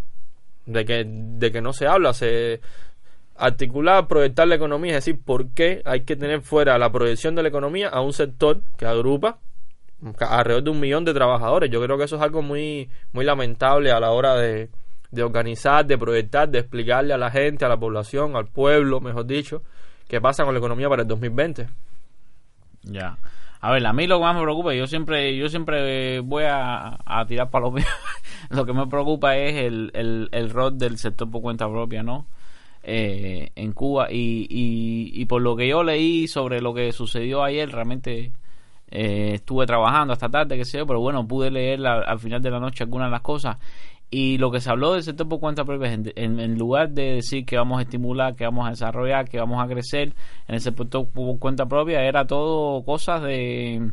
de que, de que no se habla. Se articular, proyectar la economía. Es decir, por qué hay que tener fuera la proyección de la economía a un sector que agrupa alrededor de un millón de trabajadores. Yo creo que eso es algo muy, muy lamentable a la hora de, de organizar, de proyectar, de explicarle a la gente, a la población, al pueblo, mejor dicho, qué pasa con la economía para el 2020. Ya. A ver, a mí lo que más me preocupa, yo siempre, yo siempre voy a, tirar para lo mío. lo que me preocupa es el, el, rol del sector por cuenta propia, ¿no? Eh, en Cuba y, y, y por lo que yo leí sobre lo que sucedió ayer, realmente eh, estuve trabajando hasta tarde, que sé yo, pero bueno, pude leer la- al final de la noche algunas de las cosas. Y lo que se habló del sector por cuenta propia, en, lugar de decir que vamos a estimular, que vamos a desarrollar, que vamos a crecer en el sector por cuenta propia, era todo cosas de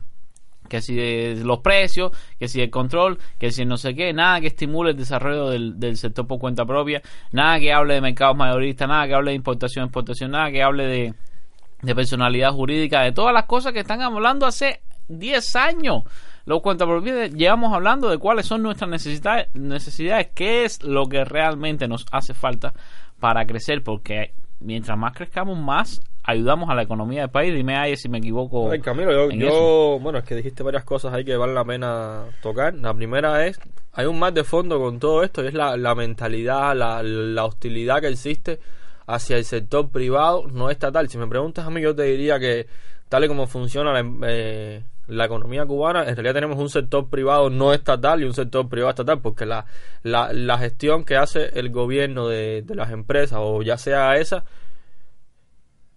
que si de los precios, que si el control, que si no sé qué, nada que estimule el desarrollo del, del sector por cuenta propia, nada que hable de mercados mayoristas, nada que hable de importación, exportación, nada que hable de, de personalidad jurídica, de todas las cosas que están hablando hace 10 años. Los cuentapropistas llevamos hablando de cuáles son nuestras necesidades, necesidades, qué es lo que realmente nos hace falta para crecer, porque mientras más crezcamos, más ayudamos a la economía del país. Dime ahí si me equivoco. Ay, Camilo, yo, en yo- eso. bueno, es que dijiste varias cosas ahí que vale la pena tocar. La primera es, hay un más de fondo con todo esto y es la, la mentalidad, la, la hostilidad que existe hacia el sector privado no estatal. Si me preguntas a mí, yo te diría que tal y como funciona la, eh, la economía cubana, en realidad tenemos un sector privado no estatal y un sector privado estatal, porque la, la, la gestión que hace el gobierno de, de las empresas, o ya sea esa,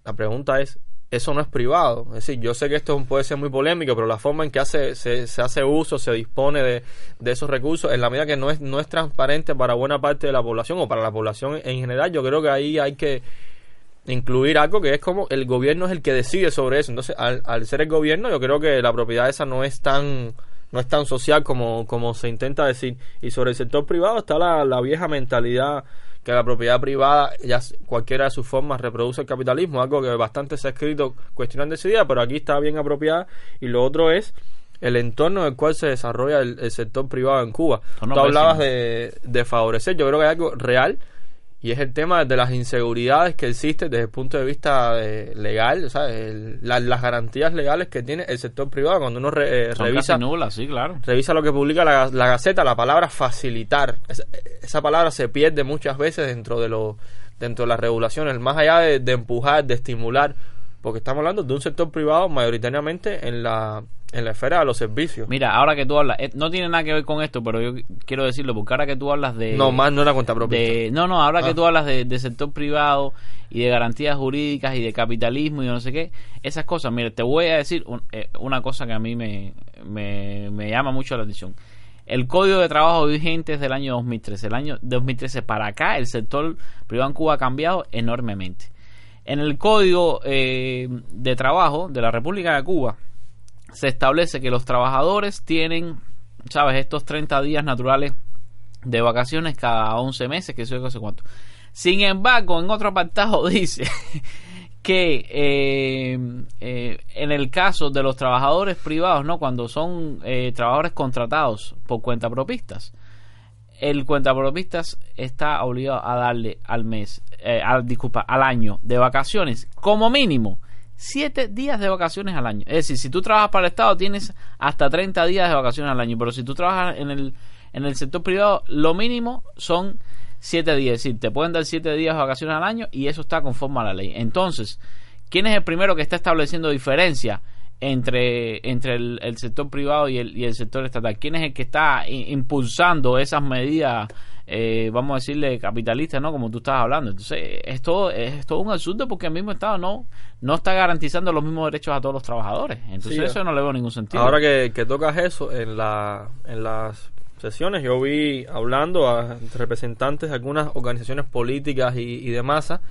la pregunta es, eso no es privado. Es decir, yo sé que esto puede ser muy polémico, pero la forma en que hace, se, se hace uso, se dispone de, de esos recursos, en la medida que no es, no es transparente para buena parte de la población o para la población en general, yo creo que ahí hay que incluir algo que es como el gobierno es el que decide sobre eso. Entonces, al, al ser el gobierno, yo creo que la propiedad esa no es tan no es tan social como, como se intenta decir. Y sobre el sector privado está la, la vieja mentalidad que la propiedad privada, ya cualquiera de sus formas, reproduce el capitalismo, algo que bastante se ha escrito cuestionando esa idea, pero aquí está bien apropiada. Y lo otro es el entorno en el cual se desarrolla el, el sector privado en Cuba. Entorno Tú hablabas de, de favorecer, yo creo que hay algo real y es el tema de las inseguridades que existen desde el punto de vista eh, legal, ¿sabes? El- la- las garantías legales que tiene el sector privado cuando uno re- eh, revisa casi nulas, sí, claro. revisa lo que publica la, la Gaceta, la palabra facilitar. Esa, esa palabra se pierde muchas veces dentro de lo, dentro de las regulaciones, más allá de, de empujar, de estimular, porque estamos hablando de un sector privado mayoritariamente en la, en la esfera de los servicios. Mira, ahora que tú hablas, eh, no tiene nada que ver con esto, pero yo quiero decirlo, porque ahora que tú hablas de... no, más no era cuenta propia. de- no, no, ahora Ah. que tú hablas de, de sector privado y de garantías jurídicas y de capitalismo y no sé qué, esas cosas, mira, te voy a decir un- eh, una cosa que a mí me, me, me llama mucho la atención. El código de trabajo vigente es del año 2013. El año 2013 para acá, el sector privado en Cuba ha cambiado enormemente. En el código eh, de trabajo de la República de Cuba se establece que los trabajadores tienen, ¿sabes?, estos 30 días naturales de vacaciones cada 11 meses, que sé yo, que sé cuánto. Sin embargo, en otro apartado dice que eh, eh, en el caso de los trabajadores privados, ¿no? Cuando son eh, trabajadores contratados por cuentapropistas, el cuentapropistas está obligado a darle al mes, eh, al, disculpa, al año de vacaciones, como mínimo, siete días de vacaciones al año. Es decir, si tú trabajas para el Estado tienes hasta 30 días de vacaciones al año, pero si tú trabajas en el, en el sector privado, lo mínimo son siete días. Es decir, te pueden dar siete días de vacaciones al año y eso está conforme a la ley. Entonces, ¿quién es el primero que está estableciendo diferencia? Entre, entre el, el sector privado y el, y el sector estatal. ¿Quién es el que está impulsando esas medidas, eh, vamos a decirle, capitalistas, ¿no? Como tú estabas hablando. Entonces, es todo, es todo un absurdo porque el mismo Estado no, no está garantizando los mismos derechos a todos los trabajadores. Entonces, Sí, eso no le veo ningún sentido. Ahora que, que tocas eso, en, la, en las sesiones yo vi hablando a representantes de algunas organizaciones políticas y, y de masa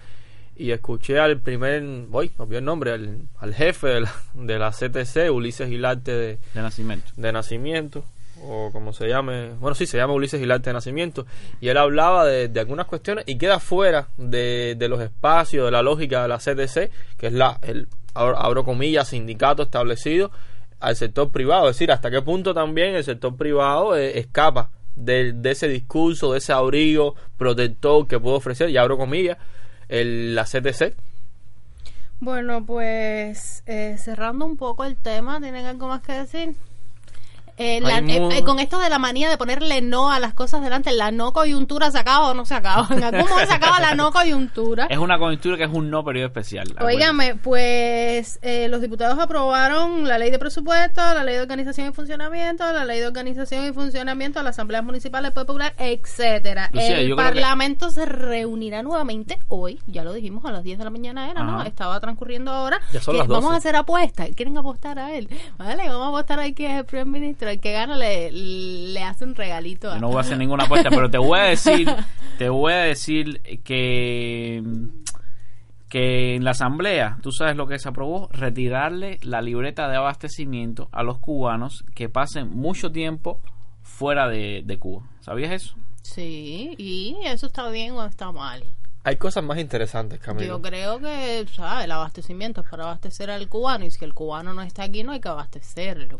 y escuché al primer, voy, no el nombre, al, al jefe de la, de la CTC, Ulises Gilarte de, de nacimiento. de nacimiento, o como se llame, bueno, sí, se llama Ulises Gilarte de Nacimiento, y él hablaba de, de algunas cuestiones y queda fuera de, de los espacios, de la lógica de la CDC, que es la, el, abro, abro comillas, sindicato establecido al sector privado, es decir, hasta qué punto también el sector privado eh, escapa de, de ese discurso, de ese abrigo protector que puede ofrecer, y abro comillas, el, la CDC. Bueno, pues eh, cerrando un poco el tema, ¿tienen algo más que decir? Eh, la- eh, eh, con esto de la manía de ponerle no a las cosas delante, ¿la no coyuntura se acaba o no se acaba? Momento se acaba la no coyuntura. Es una coyuntura que es un no periodo especial. Óigame, pues eh, los diputados aprobaron la ley de presupuesto, la ley de organización y funcionamiento, la ley de organización y funcionamiento de las asambleas municipales, del Poder popular, etcétera. Lucía, El que- parlamento se reunirá nuevamente hoy, ya lo dijimos a las 10 de la mañana era, ¿no? Estaba transcurriendo ahora. Ya son las 12. Vamos a hacer apuestas, quieren apostar a él, ¿vale? Vamos a apostar a que es el primer ministro, el que gana le, le hace un regalito. a- no voy a hacer ninguna apuesta, pero te voy a decir, te voy a decir que que en la asamblea, tú sabes lo que se aprobó, retirarle la libreta de abastecimiento a los cubanos que pasen mucho tiempo fuera de, de Cuba. ¿Sabías eso? Sí, y eso está bien o está mal. Hay cosas más interesantes, Camilo. Yo creo que, ¿sabes? El abastecimiento es para abastecer al cubano y si el cubano no está aquí no hay que abastecerlo.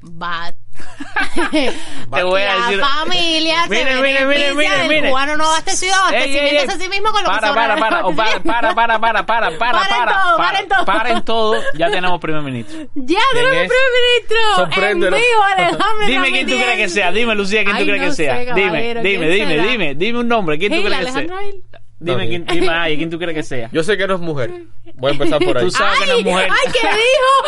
But Te voy a la decir- familia se Mire, mire, mire, beneficia mire, del mire. cubano no abastecido, abastecimiento a sí mismo con lo para, que para, para, para, para, para, para, para, para, para, Paren todo, paren. Ya tenemos primer ministro. Ya ¿Quién tenemos primer ministro. Sorpréndelo. En vivo, Alejandro Dime quién tú crees que sea. Dime, Lucía, quién tú crees que sea. Dime, dime, ¿quién dime, dime, dime un nombre. ¿Quién tú crees que sea? Dime No, quién, dime, ay, quién tú crees que sea. Yo sé que no es mujer. Voy a empezar por ahí. Tú sabes que no es mujer. Ay, ¿qué dijo?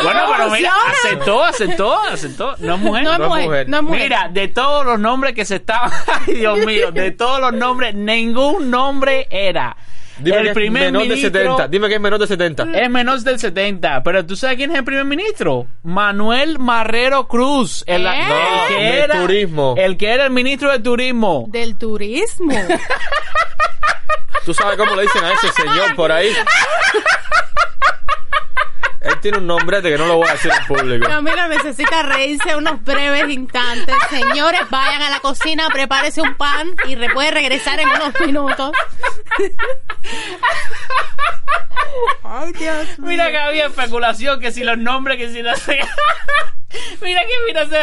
Bueno, pero mira, aceptó, aceptó, aceptó. No es mujer. No es No es mujer, mujer. no es mujer. Mira, de todos los nombres que se estaban, ay Dios mío, de todos los nombres, ningún nombre era. Dime el que es primer menor de ministro 70. Dime que es menor de 70. es menos del 70, pero tú sabes quién es el primer ministro? Manuel Marrero Cruz, el, ¿Eh? el No, que de era turismo. el que era el ministro de turismo. Del turismo. Tú sabes cómo le dicen a ese señor por ahí. Él tiene un nombrete que no lo voy a decir en público. Camilo necesita reírse unos breves instantes. Señores, vayan a la cocina, prepárese un pan y re- puede regresar en unos minutos. Ay, Dios mío. Mira que había especulación que si los nombres, que si los... mira que mira se...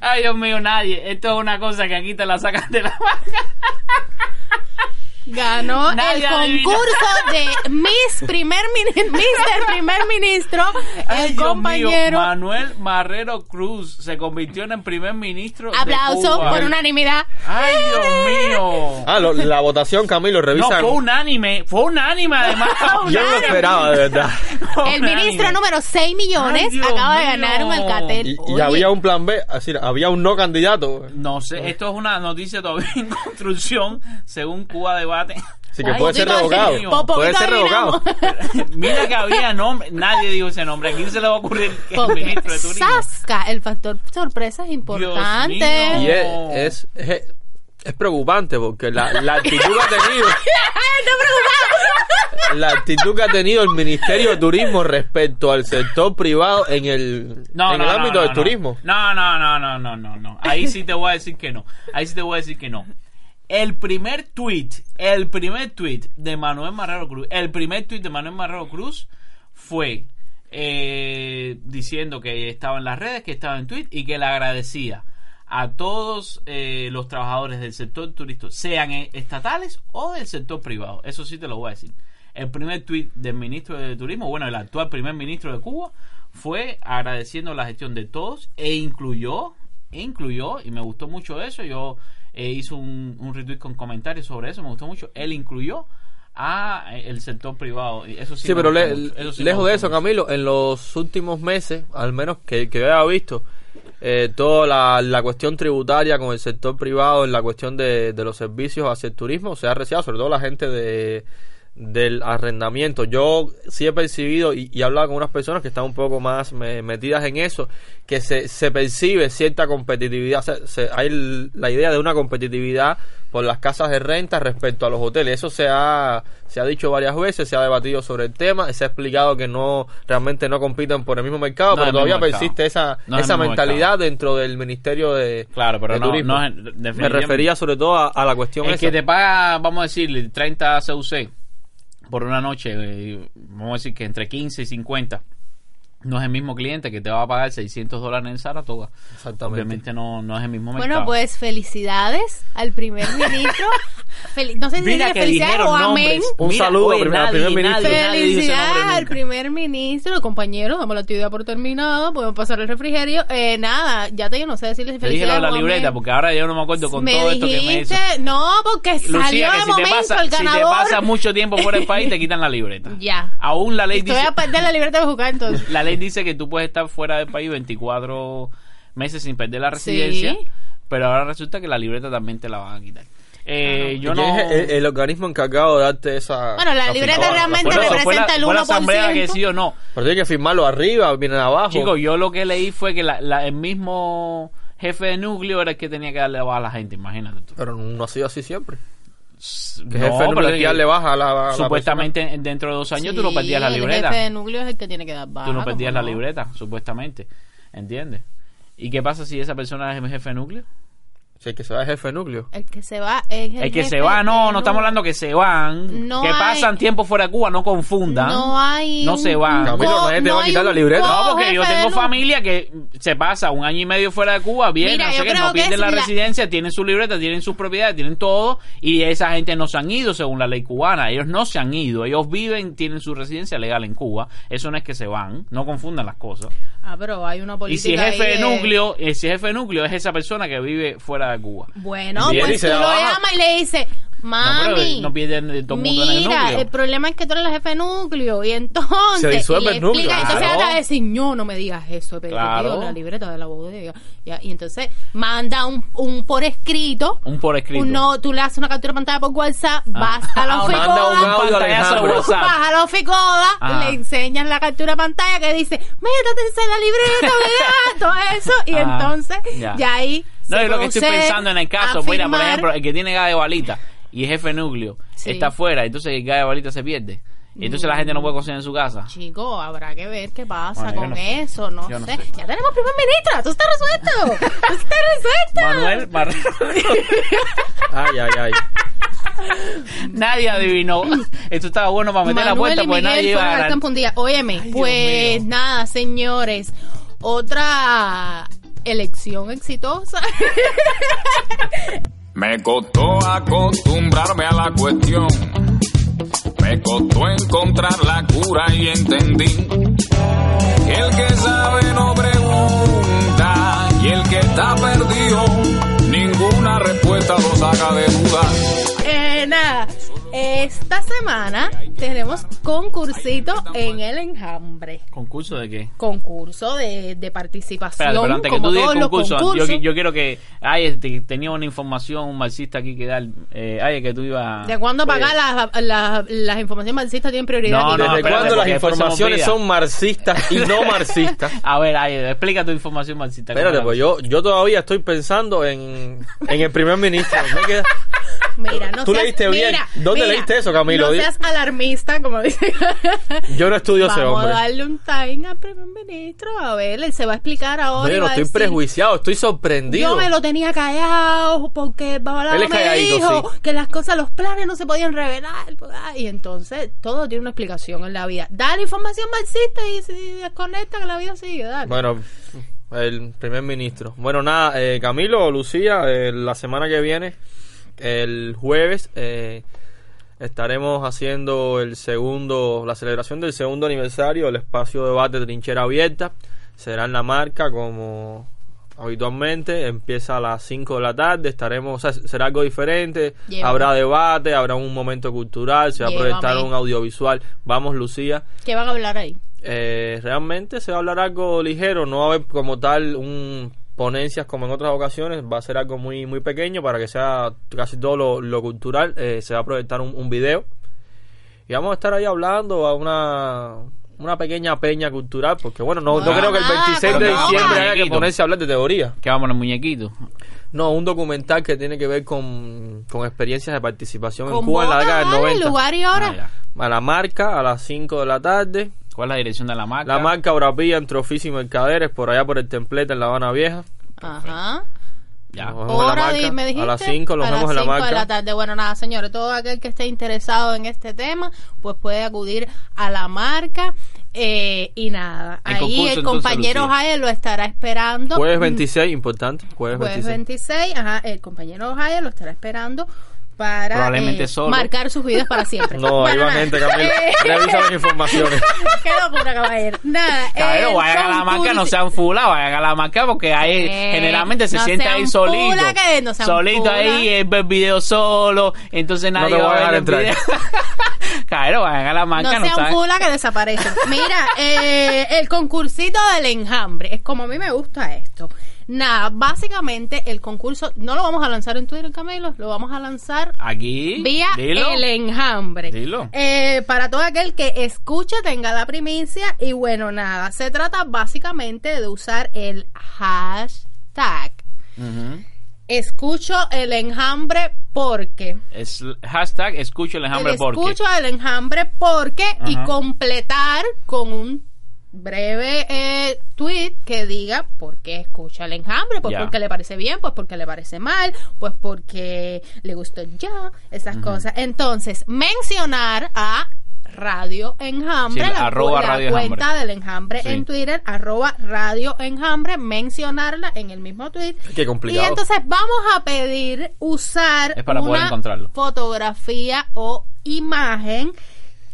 Ay, Dios mío, nadie. Esto es una cosa que aquí te la sacan de la manga. Ganó Nadie el adivina. concurso de Miss Primer Ministro, Mister Primer Ministro, Ay, el Dios compañero. mío, Manuel Marrero Cruz se convirtió en el primer ministro de Aplauso Cuba. por unanimidad. Ay, Dios mío. Ah, lo- la votación, Camilo, No, revisa. fue unánime, fue unánime además. Yo no lo esperaba, de verdad. El unánime. ministro número 6 millones Ay, acaba de ganar un Alcatel. Y, y había un plan B, así, había un no candidato. No sé, esto es una noticia todavía en construcción, según Cuba Debate. Así que Ay, puede ser revocado. Puede ser revocado. Mira que había nombre, nadie dijo ese nombre. ¿A quién se le va a ocurrir que el ministro de turismo? Sasca, el factor sorpresa es importante. Y es, es, es, es preocupante porque la, la actitud que ha tenido. La actitud que ha tenido el Ministerio de Turismo respecto al sector privado en el, No, en no, el ámbito no, del no. turismo. No, no, no, no, no, no, no. Ahí sí te voy a decir que no. Ahí sí te voy a decir que no. El primer tweet, el primer tweet de Manuel Marrero Cruz, el primer tweet de Manuel Marrero Cruz fue eh, diciendo que estaba en las redes, que estaba en tweet y que le agradecía a todos eh, los trabajadores del sector turístico, sean eh, estatales o del sector privado. Eso sí te lo voy a decir. El primer tweet del ministro de Turismo, bueno, el actual primer ministro de Cuba, fue agradeciendo la gestión de todos e incluyó, e incluyó, y me gustó mucho eso, yo eh, hice un, un retweet con comentarios sobre eso, me gustó mucho, él incluyó a eh, el sector privado. Y eso sí, Sí, pero le- eso sí lejos de eso. Camilo, en los últimos meses, al menos que, que yo haya visto, eh, toda la, la cuestión tributaria con el sector privado en la cuestión de, de los servicios hacia el turismo se ha reciado, sobre todo la gente de, del arrendamiento. Yo sí he percibido y, y he hablado con unas personas que están un poco más me- metidas en eso, que se, se percibe cierta competitividad, o sea, se- hay la idea de una competitividad por las casas de renta respecto a los hoteles. Eso se ha, se ha dicho varias veces, se ha debatido sobre el tema, se ha explicado que no realmente no compiten por el mismo mercado, No es pero el todavía mercado. persiste esa, No es el esa mentalidad dentro del Ministerio de, Claro, pero de no- Turismo. es- Me refería sobre todo a, a la cuestión El esa. que te paga, vamos a decirle, 30 CUC por una noche, eh, vamos a decir que entre 15 y 50, no es el mismo cliente que te va a pagar 600 dólares en Saratoga. Exactamente. Obviamente no, no es el mismo mercado. Bueno, pues felicidades al primer ministro. Fel- no sé si Mira que felicidades dijeron o amén. Un Mira, saludo oye, al nadie, primer ministro. Felicidades al primer ministro, compañero. Damos la actividad por terminada. Podemos pasar el refrigerio. Eh, nada, ya te digo, no sé decirle Te dije lo felicidades. de la o amén. libreta, porque ahora yo no me acuerdo con me todo esto que me dijiste, hizo. no, porque salió Lucía, de que si te, momento pasa, el si te ganador. pasa mucho tiempo fuera del país, te quitan la libreta. Ya. Aún la ley Estoy dice... a perder la libreta de jugar entonces. La ley dice que tú puedes estar fuera del país 24 meses sin perder la residencia, Sí. pero ahora resulta que la libreta también te la van a quitar. Eh, yo ¿Y no... es el, el organismo encargado de darte esa. Bueno, la libreta realmente la, representa el fue la asamblea que 1%. decidió no. Pero tiene que firmarlo arriba, vienen abajo. Chicos, yo lo que leí fue que la- la- el mismo jefe de núcleo era el que tenía que darle baja a la gente, imagínate tú. Pero no ha sido así siempre. No, Que jefe es que que darle baja la. Supuestamente dentro de dos años tú no Sí, perdías la El libreta. jefe de núcleo es el que tiene que dar baja. Tú no perdías ¿cómo la no? libreta, supuestamente. ¿Entiendes? ¿Y qué pasa si esa persona es el jefe de núcleo? El que se va es jefe de núcleo. El que se va es el, El que jefe se va, no, no estamos hablando que se van, No que hay- pasan tiempo fuera de Cuba, no confundan. No hay. No se van. Camilo, nadie te va a quitar la libreta. No, porque yo tengo familia que se pasa un año y medio fuera de Cuba, viene, Mira, no sé creo no que pierden es la, la- residencia, tienen su libreta, tienen sus propiedades, tienen todo, y esa gente no se han ido según la ley cubana. Ellos no se han ido, ellos viven, tienen su residencia legal en Cuba. Eso no es que se van, no confundan las cosas. Ah, pero hay una Y política. si es jefe de núcleo, eh, si es jefe de núcleo, es esa persona que vive fuera de Cuba. Bueno, y pues tú lo llamas y le dices, mami. no pierden de todo el mundo en el Mira, núcleo. el problema es que tú eres la jefe de núcleo y entonces Se disuelve y el núcleo, explica, entonces claro. ella te va a decir, no, no me digas eso, pero Claro. tío, la libreta de la bodega. Ya, y entonces manda un, un por escrito, Un por escrito. uno, tú le haces una captura de pantalla por WhatsApp, vas a la Ah, oficoda, manda un audio vas a la oficoda, Ajá. le enseñas la captura de pantalla que dice, métate en la libreta, ¿verdad? todo eso, y Ajá. entonces Ya. ya ahí No, es lo que estoy pensando en el caso. Mira, por ejemplo, el que tiene gas de balita y es jefe núcleo Sí. está afuera, entonces el gas de balita se pierde. Y entonces la gente no puede cocinar en su casa. Chico, habrá que ver qué pasa Bueno, con no sé. eso, no, sé. Ya tenemos primer ministro, tú estás resuelto. Tú estás resuelto. Manuel Barrero. Ay, ay, ay. nadie adivinó. Esto estaba bueno para meter la puerta Miguel nadie iba a ganar. Óyeme, pues nada, señores. Otra elección exitosa. Me costó acostumbrarme a la cuestión. Me costó encontrar la cura y entendí que el que sabe no pregunta y el que está perdido ninguna respuesta lo saca de duda. Esta semana tenemos concursito en el enjambre. ¿Concurso de qué? Concurso de, de participación. Espérate, pero antes que tú digas todos los concurso, yo, concursos. yo quiero que. Ay, este, tenía una información, un marxista aquí que dar. Eh, ay, que tú ibas. ¿De cuándo pagar las, las, las informaciones marxistas tienen prioridad? No, no, ¿Desde espérate, cuándo las informaciones son marxistas y no marxistas? A ver, ay, explica tu información marxista. Espérate, ¿cómo pues yo, yo todavía estoy pensando en, en el primer ministro. Me queda- Mira, no Tú seas- leíste bien. mira, ¿Dónde mira, leíste eso, Camilo? No seas alarmista, como dice. Yo no estudio ese Vamos hombre. a darle un time al primer ministro. A ver, él se va a explicar ahora. a estoy decir, prejuiciado, estoy sorprendido. Yo me lo tenía callado porque babalao me dijo sí. que las cosas, los planes no se podían revelar. pues, ah, Y entonces todo tiene una explicación en la vida. Dale información marxista y se desconecta que la vida sigue. Dale. Bueno, el primer ministro. Bueno, nada, eh, Camilo, Lucía, eh, la semana que viene, el jueves, eh, estaremos haciendo el segundo, la celebración del segundo aniversario del espacio de debate Trinchera Abierta. Será en la marca como habitualmente, empieza a las 5 de la tarde, estaremos, o sea, será algo diferente, Llévame. habrá debate, habrá un momento cultural, se va a proyectar un audiovisual. Vamos, Lucía. ¿Qué van a hablar ahí? Eh, realmente se va a hablar algo ligero, no va a haber como tal un ponencias como en otras ocasiones, va a ser algo muy muy pequeño para que sea casi todo lo, lo cultural, eh, se va a proyectar un, un video Y vamos a estar ahí hablando a una, una pequeña peña cultural, porque bueno, no, no No, creo que el nada, 26 de diciembre haya que ponerse a hablar de teoría. ¿Qué vamos a poner muñequito? No, un documental que tiene que ver con, con experiencias de participación en Cuba en la década del botas, vale, 90. lugar y hora. Ah. A la marca, a las 5 de la tarde. ¿Cuál es la dirección de la marca? La marca Brapilla entre oficio y mercaderes, por allá por el templete en La Habana Vieja. Ajá. Ya. Hora me dijiste. A las 5 los A vemos las en la cinco marca. de la tarde. Bueno, nada, señores, todo aquel que esté interesado en este tema, pues puede acudir a la marca. eh, y nada, El ahí concurso, el entonces, compañero Lucía. Jael lo estará esperando. Jueves Mm, 26, importante. Jueves, Jueves 26. 26, ajá, el compañero Jael lo estará esperando para Probablemente eh, solo. marcar sus vidas para siempre. No, ahí Bueno, va nada. gente, Camila. Eh, Revisa las informaciones. Qué locura, caballero. Nada, Caballero, el vayan a la marca, no sean fula, vayan a la marca porque ahí Eh, generalmente se no siente ahí solito. fula, que no sean solito fula. ahí, eh, ve el video solo, entonces No nadie te voy va a dejar ver entrar. Caballero, vayan a la marca, no no, sean saben. fula que desaparecen. Mira, eh, el concursito del enjambre, es como a mí me gusta esto. Nada, básicamente el concurso, no lo vamos a lanzar en Twitter, Camilo, lo vamos a lanzar Aquí, vía dilo. el enjambre. Dilo. Eh, para todo aquel que escuche, tenga la primicia. Y bueno, nada, se trata básicamente de usar el hashtag. Escucho el enjambre porque. Es hashtag escucho el enjambre El porque. escucho el enjambre porque y completar con un breve eh, tweet que diga por qué escucha el enjambre, pues Ya. porque le parece bien, pues porque le parece mal, pues porque le gustó ya, esas cosas. Entonces, mencionar a Radio Enjambre, Sí, la, arroba la Radio cuenta Enjambre. del enjambre Sí. en Twitter, arroba Radio Enjambre, mencionarla en el mismo tweet. Qué complicado. Y entonces vamos a pedir usar Es para poder una encontrarlo. fotografía o imagen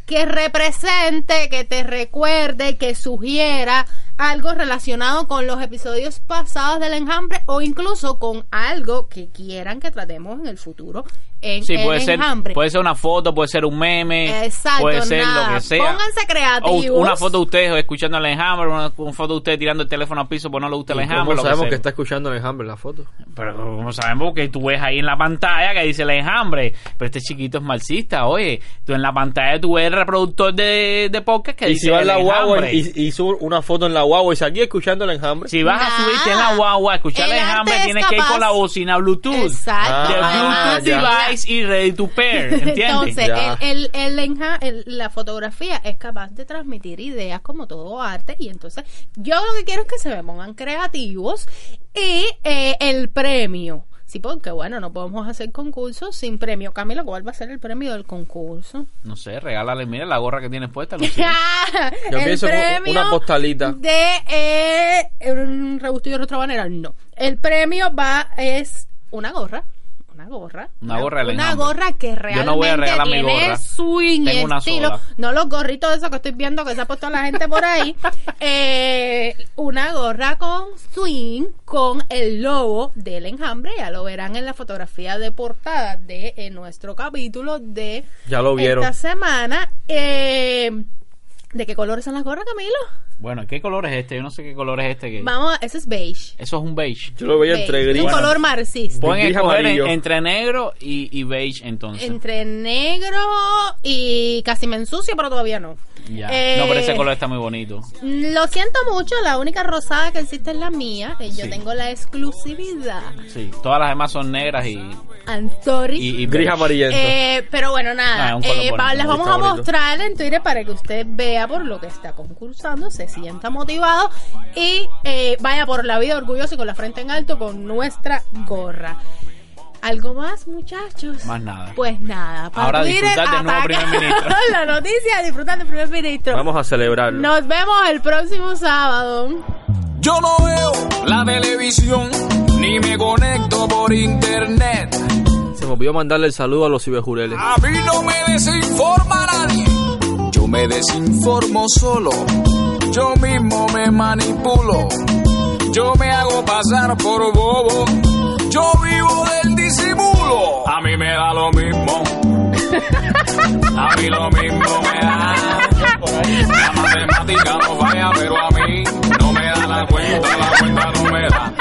que represente, que te recuerde, que sugiera algo relacionado con los episodios pasados del enjambre o incluso con algo que quieran que tratemos en el futuro en Sí, el puede ser, enjambre. puede ser una foto, puede ser un meme, Exacto, puede ser nada. lo que sea. Pónganse O creativos. una foto de ustedes escuchando el enjambre, una, una foto de ustedes tirando el teléfono al piso porque no le gusta el ¿Y enjambre. ¿Cómo que sabemos que está escuchando el enjambre en la foto? Pero como sabemos que tú ves ahí en la pantalla que dice el enjambre, pero este chiquito es marxista, oye, tú en la pantalla tú ves el reproductor de, de podcast que Y dice si va el la guagua enjambre. y, y sube una foto en la guagua y aquí escuchando el enjambre. Si vas a subirte en la guagua a escuchar el, enjambre, es tienes que ir con la bocina Bluetooth. Exacto. De Ah, Bluetooth ya. device y ready to pair, ¿entiendes? Entonces, el, el, el la fotografía es capaz de transmitir ideas como todo arte y entonces yo lo que quiero es que se me pongan creativos y eh, el premio. Sí, porque bueno, no podemos hacer concursos sin premio. Camilo, ¿cuál va a ser el premio del concurso? No sé, regálale, mira la gorra que tienes puesta, Lucía. Yo el pienso en premio una postalita. de eh, un rebustillo de otra manera. No. El premio va es una gorra. Una gorra. Una gorra Una gorra que realmente Yo no voy a regalar mi tiene gorra. swing y Tengo una estilo. sola. No los gorritos esos que estoy viendo que se ha puesto la gente por ahí. Eh, una gorra con swing con el logo del enjambre. Ya lo verán en la fotografía de portada de eh, nuestro capítulo de Ya lo vieron. esta semana. Eh, ¿De qué colores son las gorras, Camilo? Bueno, ¿qué color es este? Yo no sé qué color es este. Que... Vamos, a- ese es beige. Eso es un beige. Yo lo veía Beige. entre Es gris. un color marxista. Pueden Gris escoger en- entre negro y, y beige entonces. Entre negro y casi me ensucio, pero todavía no. Ya. Eh, No, pero ese color está muy bonito. Lo siento mucho, la única rosada que existe es la mía. Yo Sí. tengo la exclusividad. Sí, todas las demás son negras y, I'm sorry. y, y Gris amarillento. Eh, pero bueno, Ah, nada. es un color eh, les vamos a bonito. mostrar en Twitter para que usted vea por lo que está concursando, se sienta motivado y eh, vaya por la vida orgulloso y con la frente en alto con nuestra gorra. ¿Algo más, muchachos? Más nada. Pues nada. para Ahora disfrutar del nuevo primer ministro. la noticia, disfrutar del primer ministro. Vamos a celebrarlo. Nos vemos el próximo sábado. Yo no veo la televisión ni me conecto por internet. Se me olvidó mandarle el saludo a los ciberjureles. A mí no me desinforma nadie. Yo me desinformo solo. Yo mismo me manipulo. Yo me hago pasar por bobo. Yo vivo del disimulo. A mí me da lo mismo. A mí lo mismo me da. La matemática no falla, pero a mí no me da la cuenta, la cuenta no me da.